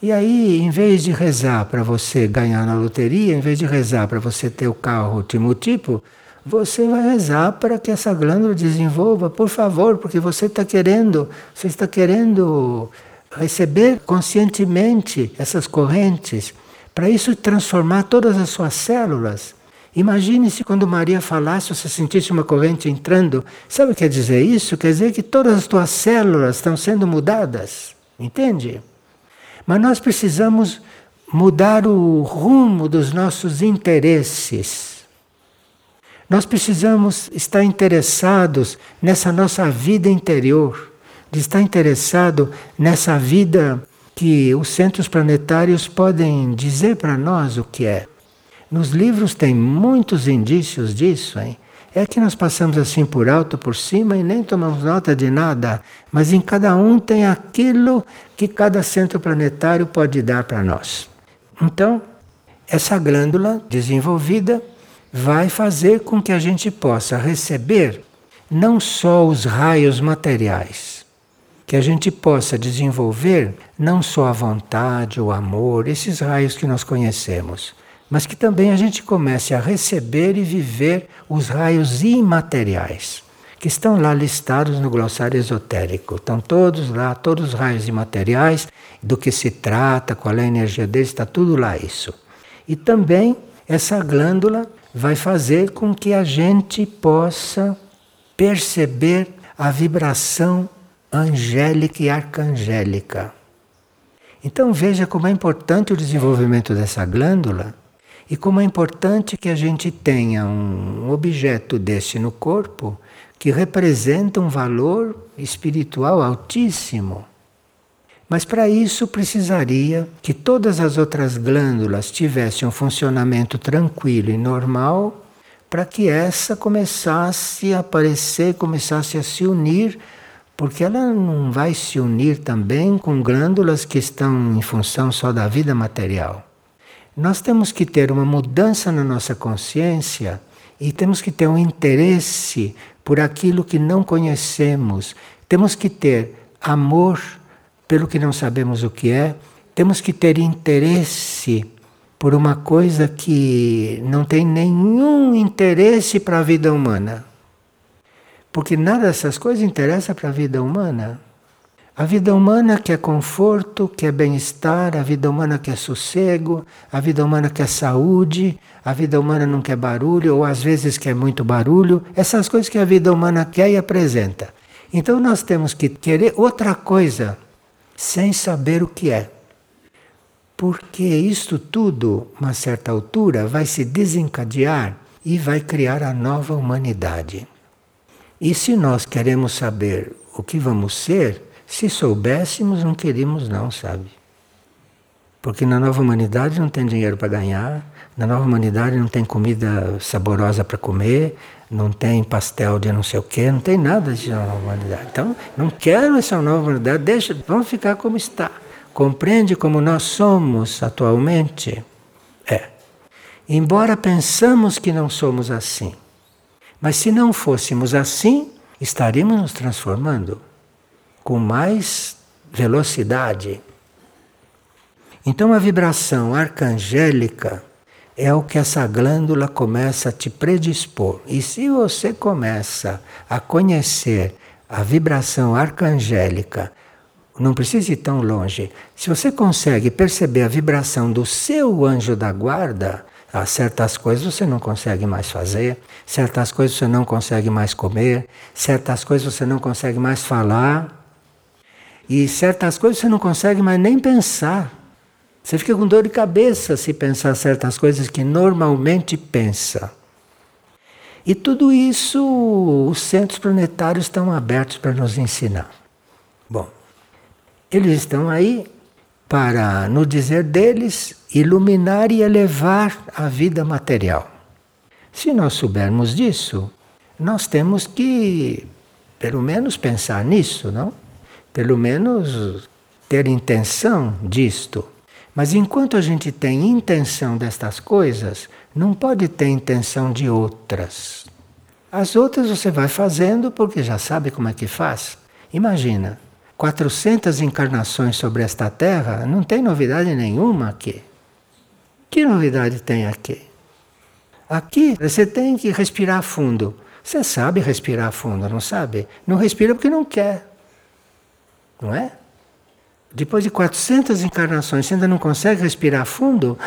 E aí, em vez de rezar para você ganhar na loteria, em vez de rezar para você ter o carro último tipo, você vai rezar para que essa glândula desenvolva, por favor, porque você está querendo, você está querendo receber conscientemente essas correntes, para isso transformar todas as suas células. Imagine se quando Maria falasse, você sentisse uma corrente entrando. Sabe o que quer dizer isso? Quer dizer que todas as tuas células estão sendo mudadas. Entende? Mas nós precisamos mudar o rumo dos nossos interesses. Nós precisamos estar interessados nessa nossa vida interior, de estar interessado nessa vida que os centros planetários podem dizer para nós o que é. Nos livros tem muitos indícios disso, hein? É que nós passamos assim por alto, por cima e nem tomamos nota de nada, mas em cada um tem aquilo que cada centro planetário pode dar para nós. Então, essa glândula desenvolvida vai fazer com que a gente possa receber não só os raios materiais, que a gente possa desenvolver não só a vontade, o amor, esses raios que nós conhecemos, mas que também a gente comece a receber e viver os raios imateriais, que estão lá listados no glossário esotérico. Estão todos lá, todos os raios imateriais, do que se trata, qual é a energia deles, está tudo lá isso. E também essa glândula vai fazer com que a gente possa perceber a vibração angélica e arcangélica. Então veja como é importante o desenvolvimento dessa glândula e como é importante que a gente tenha um objeto desse no corpo que representa um valor espiritual altíssimo. Mas para isso precisaria que todas as outras glândulas tivessem um funcionamento tranquilo e normal, para que essa começasse a aparecer, começasse a se unir, porque ela não vai se unir também com glândulas que estão em função só da vida material. Nós temos que ter uma mudança na nossa consciência e temos que ter um interesse por aquilo que não conhecemos. Temos que ter amor pelo que não sabemos o que é, temos que ter interesse por uma coisa que não tem nenhum interesse para a vida humana. Porque nada dessas coisas interessa para a vida humana. A vida humana quer conforto, quer bem-estar, a vida humana quer sossego, a vida humana quer saúde, a vida humana não quer barulho, ou às vezes quer muito barulho. Essas coisas que a vida humana quer e apresenta. Então nós temos que querer outra coisa sem saber o que é. Porque isto tudo, uma certa altura, vai se desencadear e vai criar a nova humanidade. E se nós queremos saber o que vamos ser, se soubéssemos, não queríamos não, sabe? Porque na nova humanidade não tem dinheiro para ganhar, na nova humanidade não tem comida saborosa para comer, não tem pastel de não sei o quê, não tem nada de nova humanidade. Então, não quero essa nova humanidade, deixa, vamos ficar como está. Compreende como nós somos atualmente? É. Embora pensamos que não somos assim. Mas se não fôssemos assim, estaríamos nos transformando com mais velocidade. Então a vibração arcangélica é o que essa glândula começa a te predispor. E se você começa a conhecer a vibração arcangélica, não precisa ir tão longe. Se você consegue perceber a vibração do seu anjo da guarda, ah, certas coisas você não consegue mais fazer, certas coisas você não consegue mais comer, certas coisas você não consegue mais falar. E certas coisas você não consegue mais nem pensar. Você fica com dor de cabeça se pensar certas coisas que normalmente pensa. E tudo isso os centros planetários estão abertos para nos ensinar. Bom, eles estão aí para, no dizer deles, iluminar e elevar a vida material. Se nós soubermos disso, nós temos que, pelo menos, pensar nisso, não? Pelo menos ter intenção disto. Mas enquanto a gente tem intenção destas coisas, não pode ter intenção de outras. As outras você vai fazendo porque já sabe como é que faz. Imagina, 400 encarnações sobre esta terra, não tem novidade nenhuma aqui. Que novidade tem aqui? Aqui você tem que respirar fundo. Você sabe respirar fundo, não sabe? Não respira porque não quer. Não é? Depois de 400 encarnações, você ainda não consegue respirar fundo?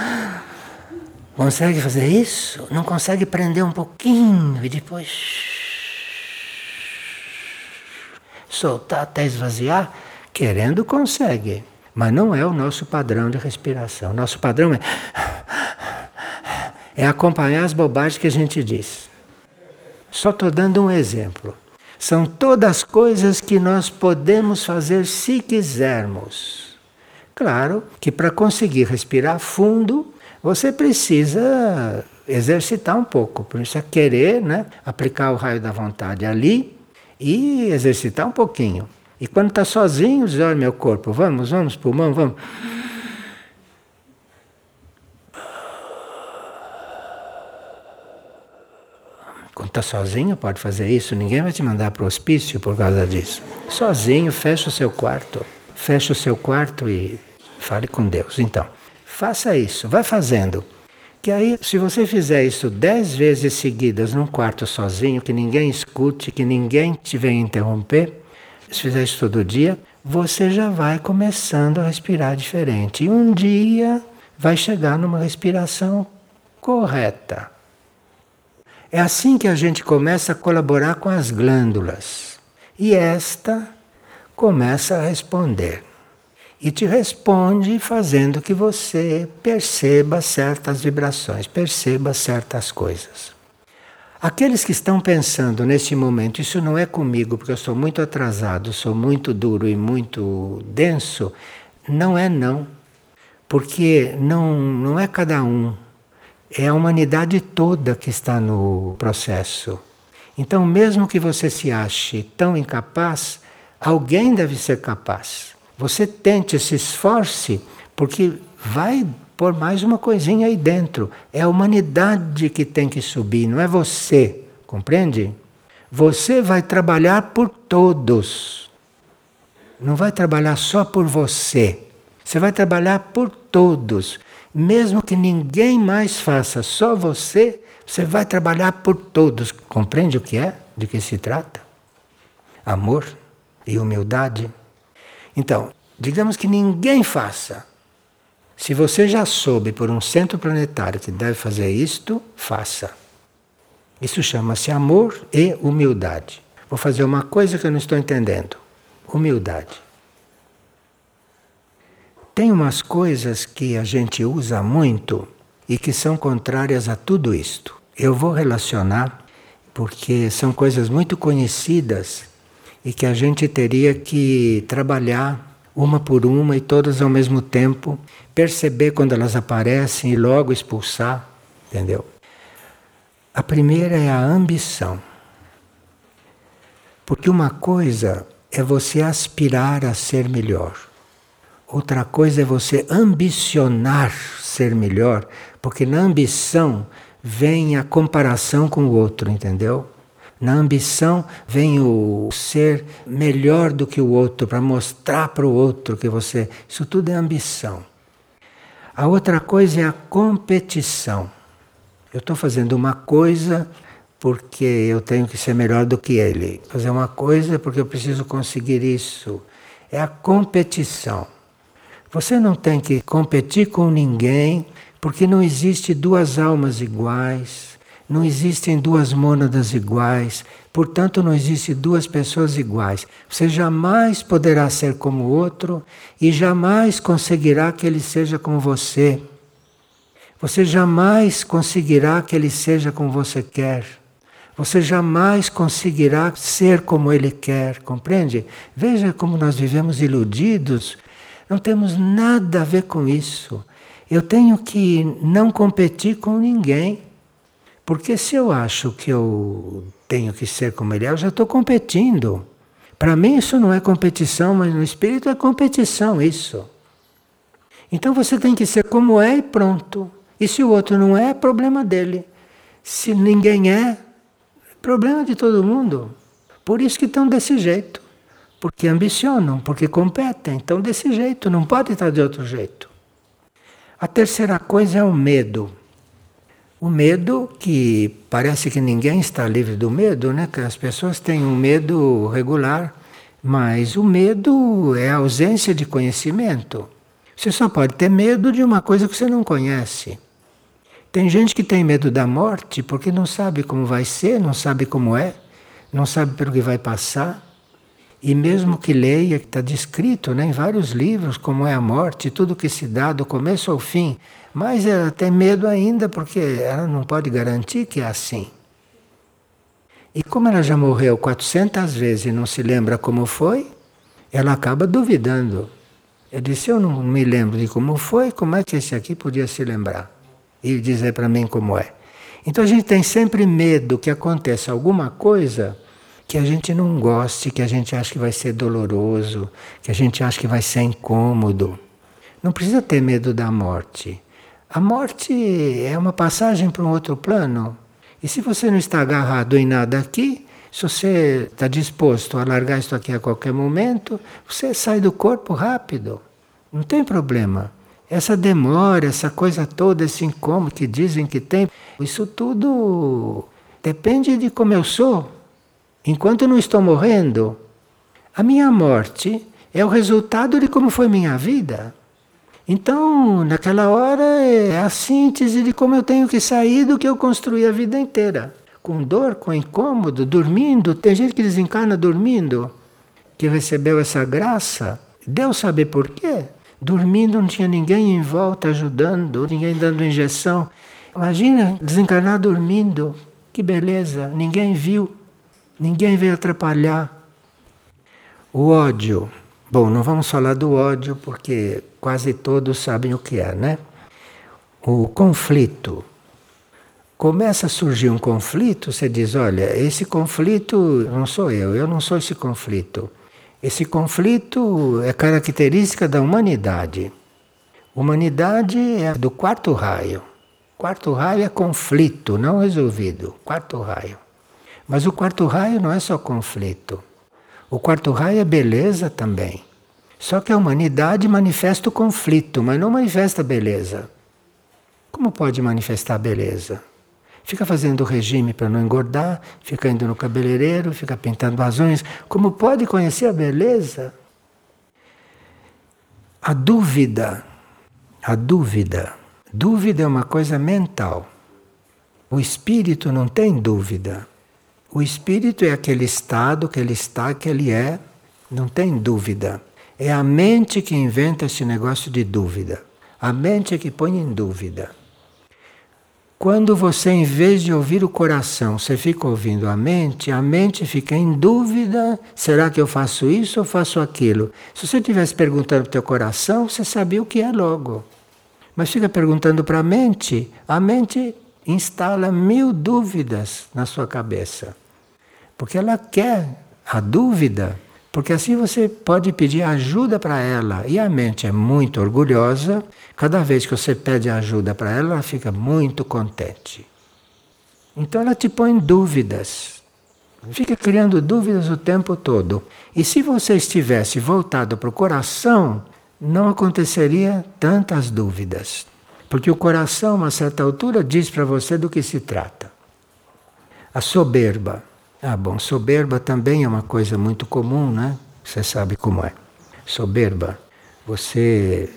Consegue fazer isso? Não consegue prender um pouquinho e depois soltar até esvaziar? Querendo, consegue. Mas não é o nosso padrão de respiração. Nosso padrão é, é acompanhar as bobagens que a gente diz. Só estou dando um exemplo. São todas coisas que nós podemos fazer se quisermos. Claro que para conseguir respirar fundo, você precisa exercitar um pouco, precisa querer né, aplicar o raio da vontade ali e exercitar um pouquinho. E quando está sozinho, diz, olha meu corpo, vamos, vamos, pulmão, vamos. Está sozinho, pode fazer isso, ninguém vai te mandar para o hospício por causa disso. Sozinho, fecha o seu quarto. Fecha o seu quarto e fale com Deus. Então, faça isso, vai fazendo. Que aí, se você fizer isso dez vezes seguidas num quarto sozinho, que ninguém escute, que ninguém te venha interromper, se fizer isso todo dia, você já vai começando a respirar diferente. E um dia vai chegar numa respiração correta. É assim que a gente começa a colaborar com as glândulas. E esta começa a responder. E te responde fazendo que você perceba certas vibrações, perceba certas coisas. Aqueles que estão pensando nesse momento, isso não é comigo, porque eu sou muito atrasado, sou muito duro e muito denso, não é não. Porque não, não é cada um é a humanidade toda que está no processo. Então, mesmo que você se ache tão incapaz, alguém deve ser capaz. Você tente, se esforce, porque vai pôr mais uma coisinha aí dentro. É a humanidade que tem que subir, não é você. Compreende? Você vai trabalhar por todos. Não vai trabalhar só por você. Você vai trabalhar por todos mesmo que ninguém mais faça, só você, você vai trabalhar por todos. Compreende o que é? De que se trata? Amor e humildade. Então, digamos que ninguém faça. Se você já soube por um centro planetário que deve fazer isto, faça. Isso chama-se amor e humildade. Vou fazer uma coisa que eu não estou entendendo. Humildade. Tem umas coisas que a gente usa muito e que são contrárias a tudo isto. Eu vou relacionar porque são coisas muito conhecidas e que a gente teria que trabalhar uma por uma e todas ao mesmo tempo, perceber quando elas aparecem e logo expulsar, entendeu? A primeira é a ambição. Porque uma coisa é você aspirar a ser melhor. Outra coisa é você ambicionar ser melhor, porque na ambição vem a comparação com o outro, entendeu? Na ambição vem o ser melhor do que o outro, para mostrar para o outro que você. Isso tudo é ambição. A outra coisa é a competição. Eu estou fazendo uma coisa porque eu tenho que ser melhor do que ele. Fazer uma coisa porque eu preciso conseguir isso. É a competição. Você não tem que competir com ninguém, porque não existe duas almas iguais, Não existem duas mônadas iguais, portanto, não existem duas pessoas iguais. Você jamais poderá ser como o outro e jamais conseguirá que ele seja como você. Você jamais conseguirá que ele seja como você quer. Você jamais conseguirá ser como ele quer, compreende? Veja como nós vivemos iludidos. Não temos nada a ver com isso. Eu tenho que não competir com ninguém. Porque se eu acho que eu tenho que ser como ele é, eu já estou competindo. Para mim isso não é competição, mas no espírito é competição isso. Então você tem que ser como é e pronto. E se o outro não é, é problema dele. Se ninguém é, é problema de todo mundo. Por isso que estão desse jeito. Porque ambicionam, porque competem. Então desse jeito, não pode estar de outro jeito. A terceira coisa é o medo. O medo, que parece que ninguém está livre do medo, né? Que as pessoas têm um medo regular, mas o medo é a ausência de conhecimento. Você só pode ter medo de uma coisa que você não conhece. Tem gente que tem medo da morte porque não sabe como vai ser, não sabe como é, não sabe pelo que vai passar. E mesmo que leia, que está descrito né, em vários livros como é a morte, tudo que se dá do começo ao fim, mas ela tem medo ainda porque ela não pode garantir que é assim. E como ela já morreu 400 vezes e não se lembra como foi, ela acaba duvidando. Eu disse: Eu não me lembro de como foi, como é que esse aqui podia se lembrar? E dizer para mim como é. Então a gente tem sempre medo que aconteça alguma coisa que a gente não goste, que a gente acha que vai ser doloroso, que a gente acha que vai ser incômodo. Não precisa ter medo da morte. A morte é uma passagem para um outro plano. E se você não está agarrado em nada aqui, se você está disposto a largar isso aqui a qualquer momento, você sai do corpo rápido. Não tem problema. Essa demora, essa coisa toda, esse incômodo que dizem que tem, isso tudo depende de como eu sou. Enquanto não estou morrendo, a minha morte é o resultado de como foi minha vida. Então, naquela hora é a síntese de como eu tenho que sair do que eu construí a vida inteira. Com dor, com incômodo, dormindo. Tem gente que desencarna dormindo, que recebeu essa graça. Deus sabe por quê. Dormindo não tinha ninguém em volta ajudando, ninguém dando injeção. Imagina desencarnar dormindo. Que beleza, ninguém viu, ninguém veio atrapalhar. O ódio. Bom, não vamos falar do ódio porque quase todos sabem o que é, né? O conflito. Começa a surgir um conflito, você diz: olha, esse conflito não sou eu, eu não sou esse conflito. Esse conflito é característica da humanidade. Humanidade é do quarto raio. Quarto raio é conflito não resolvido. Quarto raio. Mas o quarto raio não é só conflito. O quarto raio é beleza também. Só que a humanidade manifesta o conflito, mas não manifesta a beleza. Como pode manifestar a beleza? Fica fazendo regime para não engordar, fica indo no cabeleireiro, fica pintando unhas. Como pode conhecer a beleza? A dúvida, a dúvida. Dúvida é uma coisa mental. O espírito não tem dúvida. O espírito é aquele estado que ele está, que ele é, não tem dúvida. É a mente que inventa esse negócio de dúvida. A mente é que põe em dúvida. Quando você, em vez de ouvir o coração, você fica ouvindo a mente, a mente fica em dúvida: será que eu faço isso ou faço aquilo? Se você estivesse perguntando para o teu coração, você sabia o que é logo. Mas fica perguntando para a mente, a mente instala mil dúvidas na sua cabeça. Porque ela quer a dúvida porque assim você pode pedir ajuda para ela. E a mente é muito orgulhosa. Cada vez que você pede ajuda para ela, ela fica muito contente. Então ela te põe dúvidas. Fica criando dúvidas o tempo todo. E se você estivesse voltado para o coração, não aconteceria tantas dúvidas. Porque o coração, a uma certa altura, diz para você do que se trata. A soberba. Ah, bom, soberba também é uma coisa muito comum, né? Você sabe como é. Soberba. Você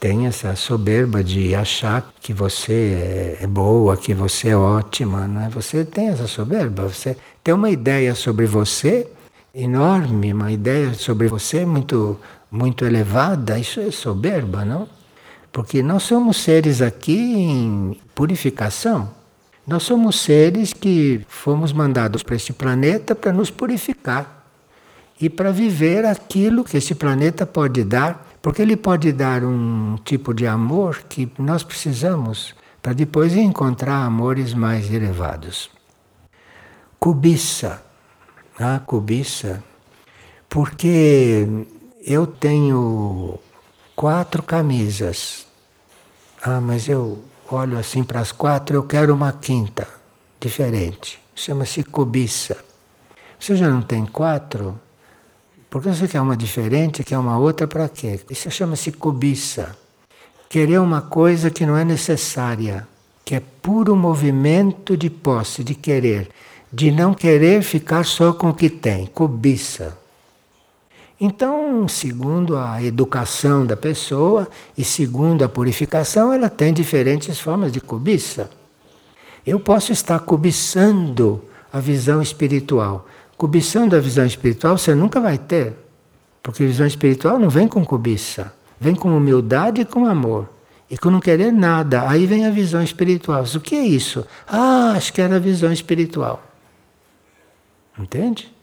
tem essa soberba de achar que você é boa, que você é ótima, não é? Você tem essa soberba, você tem uma ideia sobre você enorme, uma ideia sobre você muito muito elevada, isso é soberba, não? Porque nós somos seres aqui em purificação. Nós somos seres que fomos mandados para este planeta para nos purificar e para viver aquilo que esse planeta pode dar porque ele pode dar um tipo de amor que nós precisamos para depois encontrar amores mais elevados. Cobiça, ah, cobiça, porque eu tenho quatro camisas. Ah, mas eu olho assim para as quatro, eu quero uma quinta, diferente. Chama-se cobiça. Você já não tem quatro? Porque você quer uma diferente, quer uma outra para quê? Isso chama-se cobiça. Querer uma coisa que não é necessária, que é puro movimento de posse, de querer, de não querer ficar só com o que tem, cobiça. Então, segundo a educação da pessoa e segundo a purificação, ela tem diferentes formas de cobiça. Eu posso estar cobiçando a visão espiritual, Cobiçando a visão espiritual você nunca vai ter. Porque a visão espiritual não vem com cobiça, vem com humildade e com amor. E com não querer nada. Aí vem a visão espiritual. O que é isso? Ah, acho que era a visão espiritual. Entende?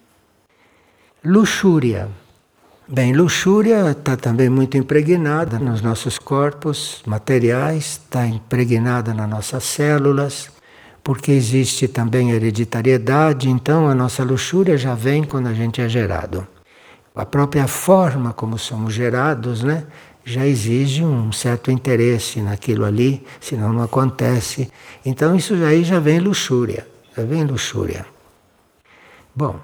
Luxúria. Bem, luxúria está também muito impregnada nos nossos corpos materiais, está impregnada nas nossas células porque existe também hereditariedade, então a nossa luxúria já vem quando a gente é gerado. A própria forma como somos gerados, né, já exige um certo interesse naquilo ali, senão não acontece. Então isso aí já vem luxúria, já vem luxúria. Bom,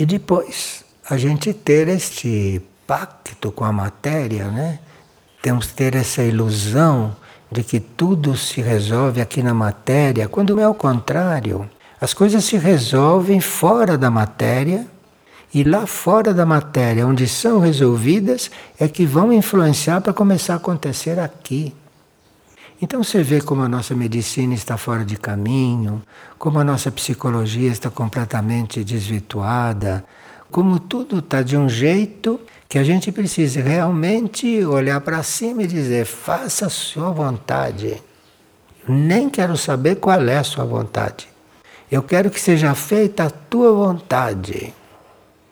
e depois a gente ter este pacto com a matéria, né? Temos que ter essa ilusão de que tudo se resolve aqui na matéria, quando é o contrário. As coisas se resolvem fora da matéria e lá fora da matéria, onde são resolvidas, é que vão influenciar para começar a acontecer aqui. Então você vê como a nossa medicina está fora de caminho, como a nossa psicologia está completamente desvirtuada, como tudo está de um jeito que a gente precisa realmente olhar para cima e dizer: faça a sua vontade. Nem quero saber qual é a sua vontade. Eu quero que seja feita a tua vontade.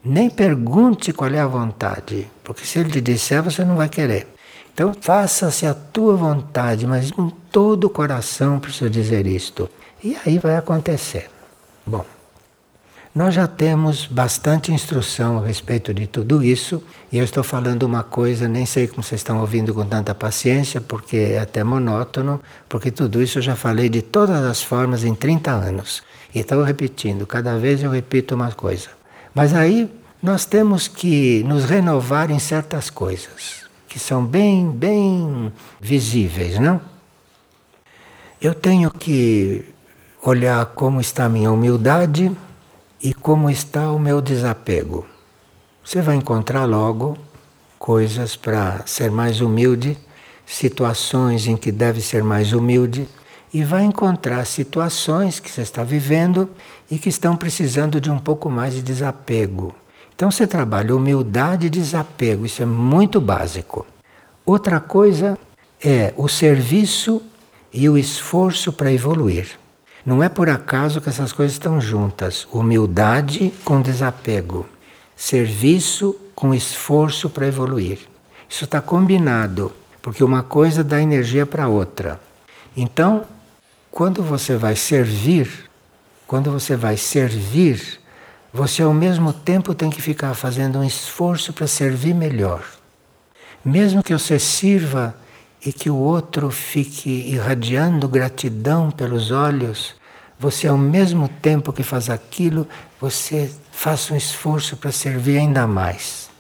Nem pergunte qual é a vontade, porque se ele te disser, você não vai querer. Então, faça-se a tua vontade, mas com todo o coração preciso dizer isto. E aí vai acontecer. Bom. Nós já temos bastante instrução a respeito de tudo isso, e eu estou falando uma coisa, nem sei como vocês estão ouvindo com tanta paciência, porque é até monótono, porque tudo isso eu já falei de todas as formas em 30 anos. E estou repetindo, cada vez eu repito uma coisa. Mas aí nós temos que nos renovar em certas coisas, que são bem, bem visíveis, não? Eu tenho que olhar como está a minha humildade e como está o meu desapego. Você vai encontrar logo coisas para ser mais humilde, situações em que deve ser mais humilde, e vai encontrar situações que você está vivendo e que estão precisando de um pouco mais de desapego. Então você trabalha humildade e desapego, isso é muito básico. Outra coisa é o serviço e o esforço para evoluir. Não é por acaso que essas coisas estão juntas. Humildade com desapego. Serviço com esforço para evoluir. Isso está combinado, porque uma coisa dá energia para outra. Então, quando você vai servir, quando você vai servir, você ao mesmo tempo tem que ficar fazendo um esforço para servir melhor. Mesmo que você sirva e que o outro fique irradiando gratidão pelos olhos, você ao mesmo tempo que faz aquilo, você faça um esforço para servir ainda mais.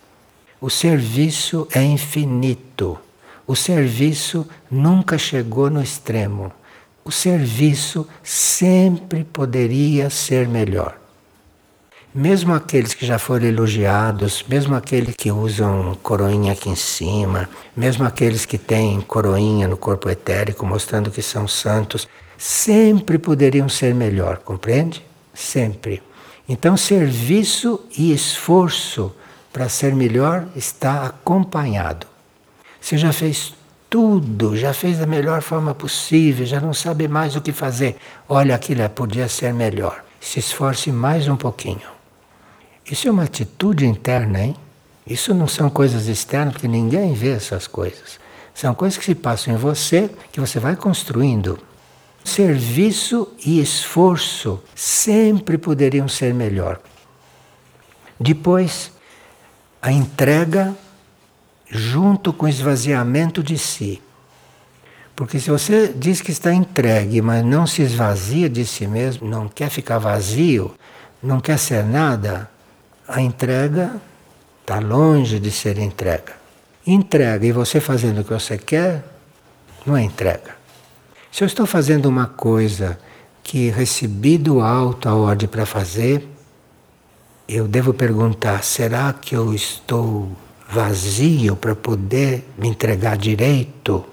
O serviço é infinito. O serviço nunca chegou no extremo. O serviço sempre poderia ser melhor. Mesmo aqueles que já foram elogiados, mesmo aqueles que usam coroinha aqui em cima, mesmo aqueles que têm coroinha no corpo etérico mostrando que são santos, sempre poderiam ser melhor, compreende? Sempre. Então, serviço e esforço para ser melhor está acompanhado. Você já fez tudo, já fez da melhor forma possível, já não sabe mais o que fazer. Olha, aquilo podia ser melhor. Se esforce mais um pouquinho. Isso é uma atitude interna, hein? Isso não são coisas externas, porque ninguém vê essas coisas. São coisas que se passam em você, que você vai construindo. Serviço e esforço sempre poderiam ser melhor. Depois, a entrega junto com o esvaziamento de si. Porque se você diz que está entregue, mas não se esvazia de si mesmo, não quer ficar vazio, não quer ser nada, a entrega está longe de ser entrega. Entrega e você fazendo o que você quer, não é entrega. Se eu estou fazendo uma coisa que recebi do alto a ordem para fazer, eu devo perguntar: será que eu estou vazio para poder me entregar direito?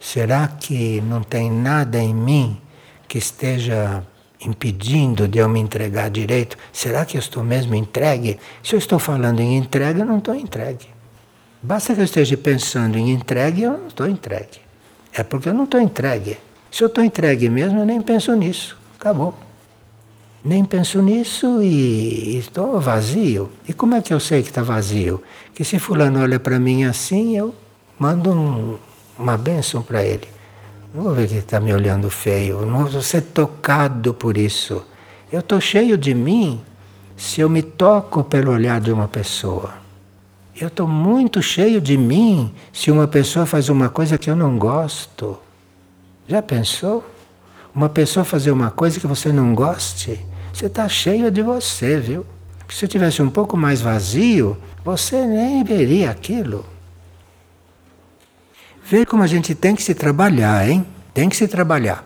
Será que não tem nada em mim que esteja impedindo de eu me entregar direito? Será que eu estou mesmo entregue? Se eu estou falando em entrega, eu não estou entregue. Basta que eu esteja pensando em entregue, eu não estou entregue. É porque eu não estou entregue. Se eu estou entregue mesmo, eu nem penso nisso. Acabou. Nem penso nisso e estou vazio. E como é que eu sei que está vazio? Que se fulano olha para mim assim, eu mando um, uma bênção para ele. Não vou ver que está me olhando feio, não vou ser tocado por isso. Eu estou cheio de mim se eu me toco pelo olhar de uma pessoa. Eu estou muito cheio de mim se uma pessoa faz uma coisa que eu não gosto. Já pensou? Uma pessoa fazer uma coisa que você não goste, você está cheio de você, viu? Se tivesse um pouco mais vazio, você nem veria aquilo. Vê como a gente tem que se trabalhar, hein? Tem que se trabalhar.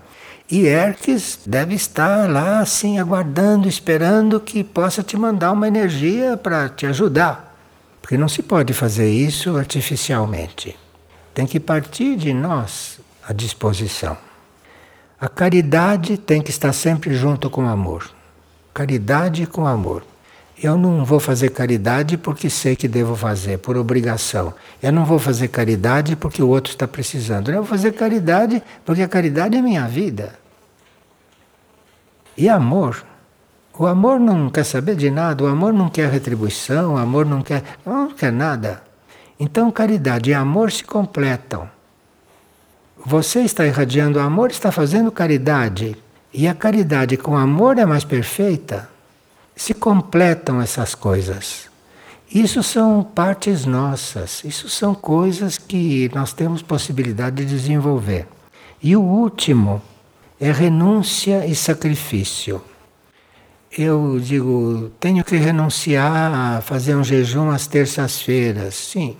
E Erques deve estar lá assim, aguardando, esperando que possa te mandar uma energia para te ajudar. Porque não se pode fazer isso artificialmente. Tem que partir de nós a disposição. A caridade tem que estar sempre junto com o amor. Caridade com amor. Eu não vou fazer caridade porque sei que devo fazer, por obrigação. Eu não vou fazer caridade porque o outro está precisando. Eu vou fazer caridade porque a caridade é minha vida. E amor? O amor não quer saber de nada, o amor não quer retribuição, o amor não quer, não quer nada. Então caridade e amor se completam. Você está irradiando amor, está fazendo caridade. E a caridade com amor é mais perfeita se completam essas coisas. Isso são partes nossas, isso são coisas que nós temos possibilidade de desenvolver. E o último é renúncia e sacrifício. Eu digo, tenho que renunciar a fazer um jejum às terças-feiras. Sim.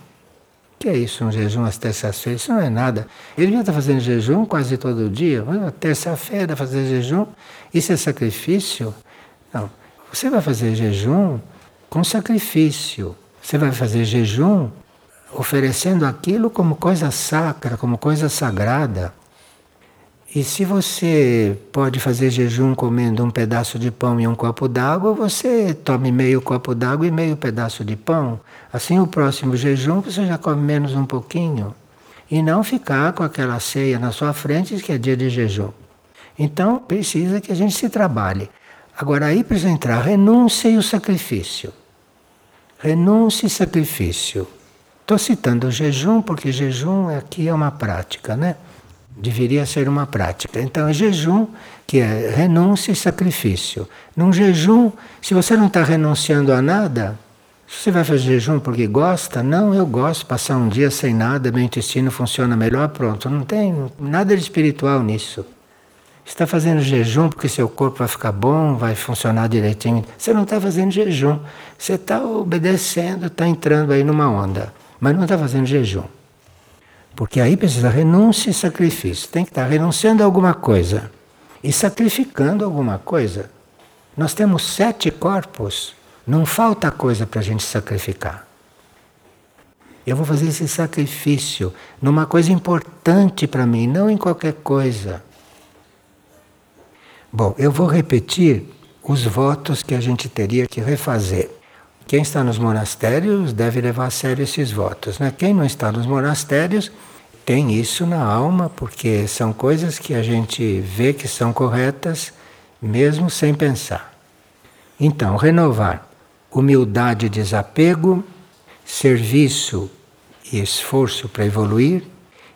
O que é isso, um jejum às terças-feiras? Isso não é nada. Ele devia estar fazendo jejum quase todo dia. Terça-feira fazer jejum, isso é sacrifício? Não. Você vai fazer jejum com sacrifício. Você vai fazer jejum oferecendo aquilo como coisa sacra, como coisa sagrada. E se você pode fazer jejum comendo um pedaço de pão e um copo d'água, você tome meio copo d'água e meio pedaço de pão. Assim, o próximo jejum você já come menos um pouquinho. E não ficar com aquela ceia na sua frente que é dia de jejum. Então, precisa que a gente se trabalhe. Agora aí precisa entrar a renúncia e o sacrifício. Renúncia e sacrifício. Estou citando o jejum porque jejum aqui é uma prática, né? Deveria ser uma prática. Então é jejum que é renúncia e sacrifício. Num jejum, se você não está renunciando a nada, você vai fazer jejum porque gosta? Não, eu gosto. Passar um dia sem nada, meu intestino funciona melhor, pronto. Não tem nada de espiritual nisso está fazendo jejum porque seu corpo vai ficar bom, vai funcionar direitinho. Você não está fazendo jejum. Você está obedecendo, está entrando aí numa onda. Mas não está fazendo jejum. Porque aí precisa renúncia e sacrifício. Tem que estar tá renunciando a alguma coisa e sacrificando alguma coisa. Nós temos sete corpos, não falta coisa para a gente sacrificar. Eu vou fazer esse sacrifício numa coisa importante para mim, não em qualquer coisa. Bom, eu vou repetir os votos que a gente teria que refazer. Quem está nos monastérios deve levar a sério esses votos. Né? Quem não está nos monastérios tem isso na alma, porque são coisas que a gente vê que são corretas, mesmo sem pensar. Então, renovar humildade e desapego, serviço e esforço para evoluir,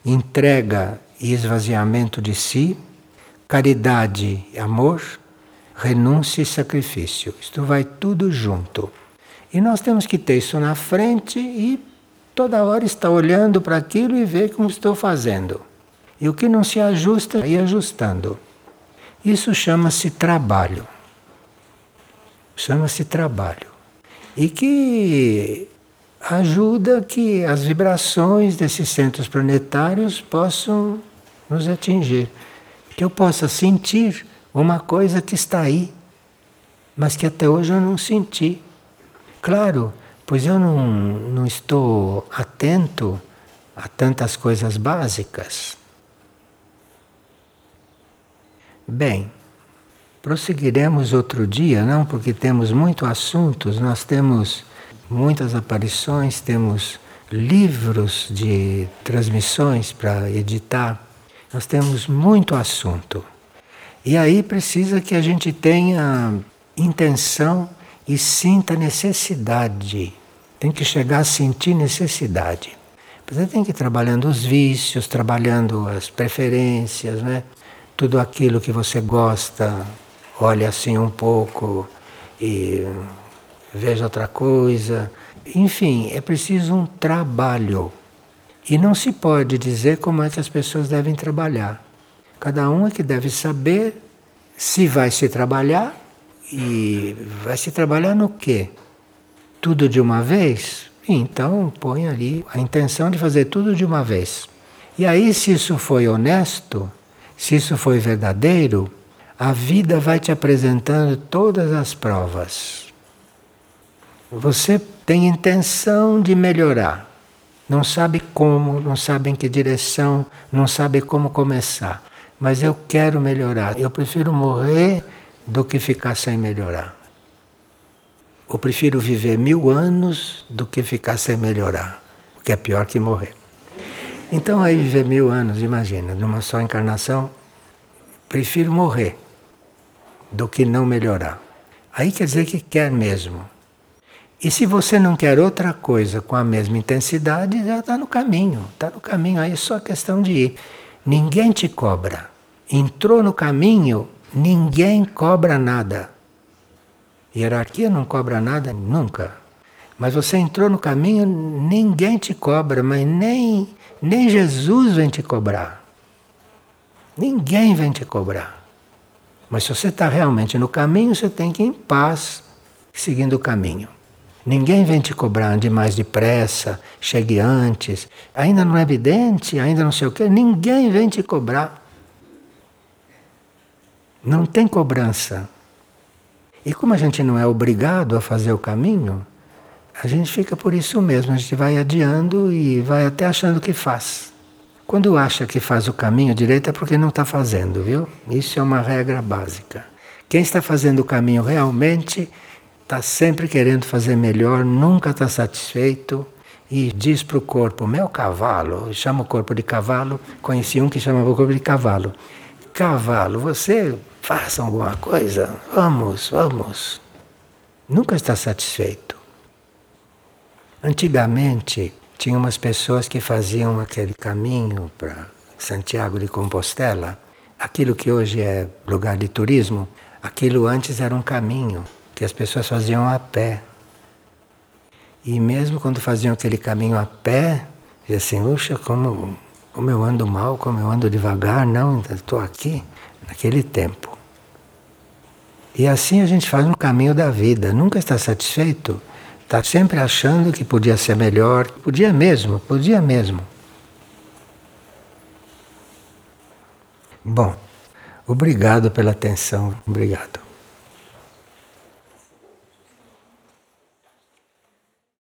entrega e esvaziamento de si, caridade e amor, renúncia e sacrifício. Isto vai tudo junto. E nós temos que ter isso na frente e toda hora estar olhando para aquilo e ver como estou fazendo. E o que não se ajusta, ir ajustando. Isso chama-se trabalho. Chama-se trabalho. E que ajuda que as vibrações desses centros planetários possam nos atingir. Que eu possa sentir uma coisa que está aí, mas que até hoje eu não senti. Claro, pois eu não, não estou atento a tantas coisas básicas. Bem, prosseguiremos outro dia, não? Porque temos muitos assuntos, nós temos muitas aparições, temos livros de transmissões para editar, nós temos muito assunto. E aí precisa que a gente tenha intenção e sinta necessidade. Tem que chegar a sentir necessidade. Você tem que ir trabalhando os vícios, trabalhando as preferências, né? Tudo aquilo que você gosta, olhe assim um pouco e veja outra coisa. Enfim, é preciso um trabalho. E não se pode dizer como é que as pessoas devem trabalhar. Cada um é que deve saber se vai se trabalhar e vai se trabalhar no quê? Tudo de uma vez? Então põe ali a intenção de fazer tudo de uma vez. E aí, se isso foi honesto, se isso foi verdadeiro, a vida vai te apresentando todas as provas. Você tem intenção de melhorar, não sabe como, não sabe em que direção, não sabe como começar, mas eu quero melhorar. Eu prefiro morrer do que ficar sem melhorar. Eu prefiro viver mil anos do que ficar sem melhorar, o que é pior que morrer. Então, aí viver mil anos, imagina, numa só encarnação, prefiro morrer do que não melhorar. Aí quer dizer que quer mesmo. E se você não quer outra coisa com a mesma intensidade, já está no caminho. Está no caminho, aí é só questão de ir. Ninguém te cobra. Entrou no caminho, Ninguém cobra nada. Hierarquia não cobra nada nunca. Mas você entrou no caminho, ninguém te cobra, mas nem, nem Jesus vem te cobrar. Ninguém vem te cobrar. Mas se você está realmente no caminho, você tem que ir em paz, seguindo o caminho. Ninguém vem te cobrar, ande mais depressa, chegue antes. Ainda não é evidente, ainda não sei o quê. Ninguém vem te cobrar. Não tem cobrança. E como a gente não é obrigado a fazer o caminho, a gente fica por isso mesmo, a gente vai adiando e vai até achando que faz. Quando acha que faz o caminho direito é porque não está fazendo, viu? Isso é uma regra básica. Quem está fazendo o caminho realmente está sempre querendo fazer melhor, nunca está satisfeito e diz para o corpo: meu cavalo, chama o corpo de cavalo. Conheci um que chamava o corpo de cavalo. Cavalo, você faça alguma coisa, vamos, vamos. Nunca está satisfeito. Antigamente, tinha umas pessoas que faziam aquele caminho para Santiago de Compostela, aquilo que hoje é lugar de turismo, aquilo antes era um caminho que as pessoas faziam a pé. E mesmo quando faziam aquele caminho a pé, dizia assim, puxa, como, como eu ando mal, como eu ando devagar, não, estou aqui, naquele tempo. E assim a gente faz no caminho da vida. Nunca está satisfeito. Está sempre achando que podia ser melhor. Podia mesmo, podia mesmo. Bom, obrigado pela atenção. Obrigado.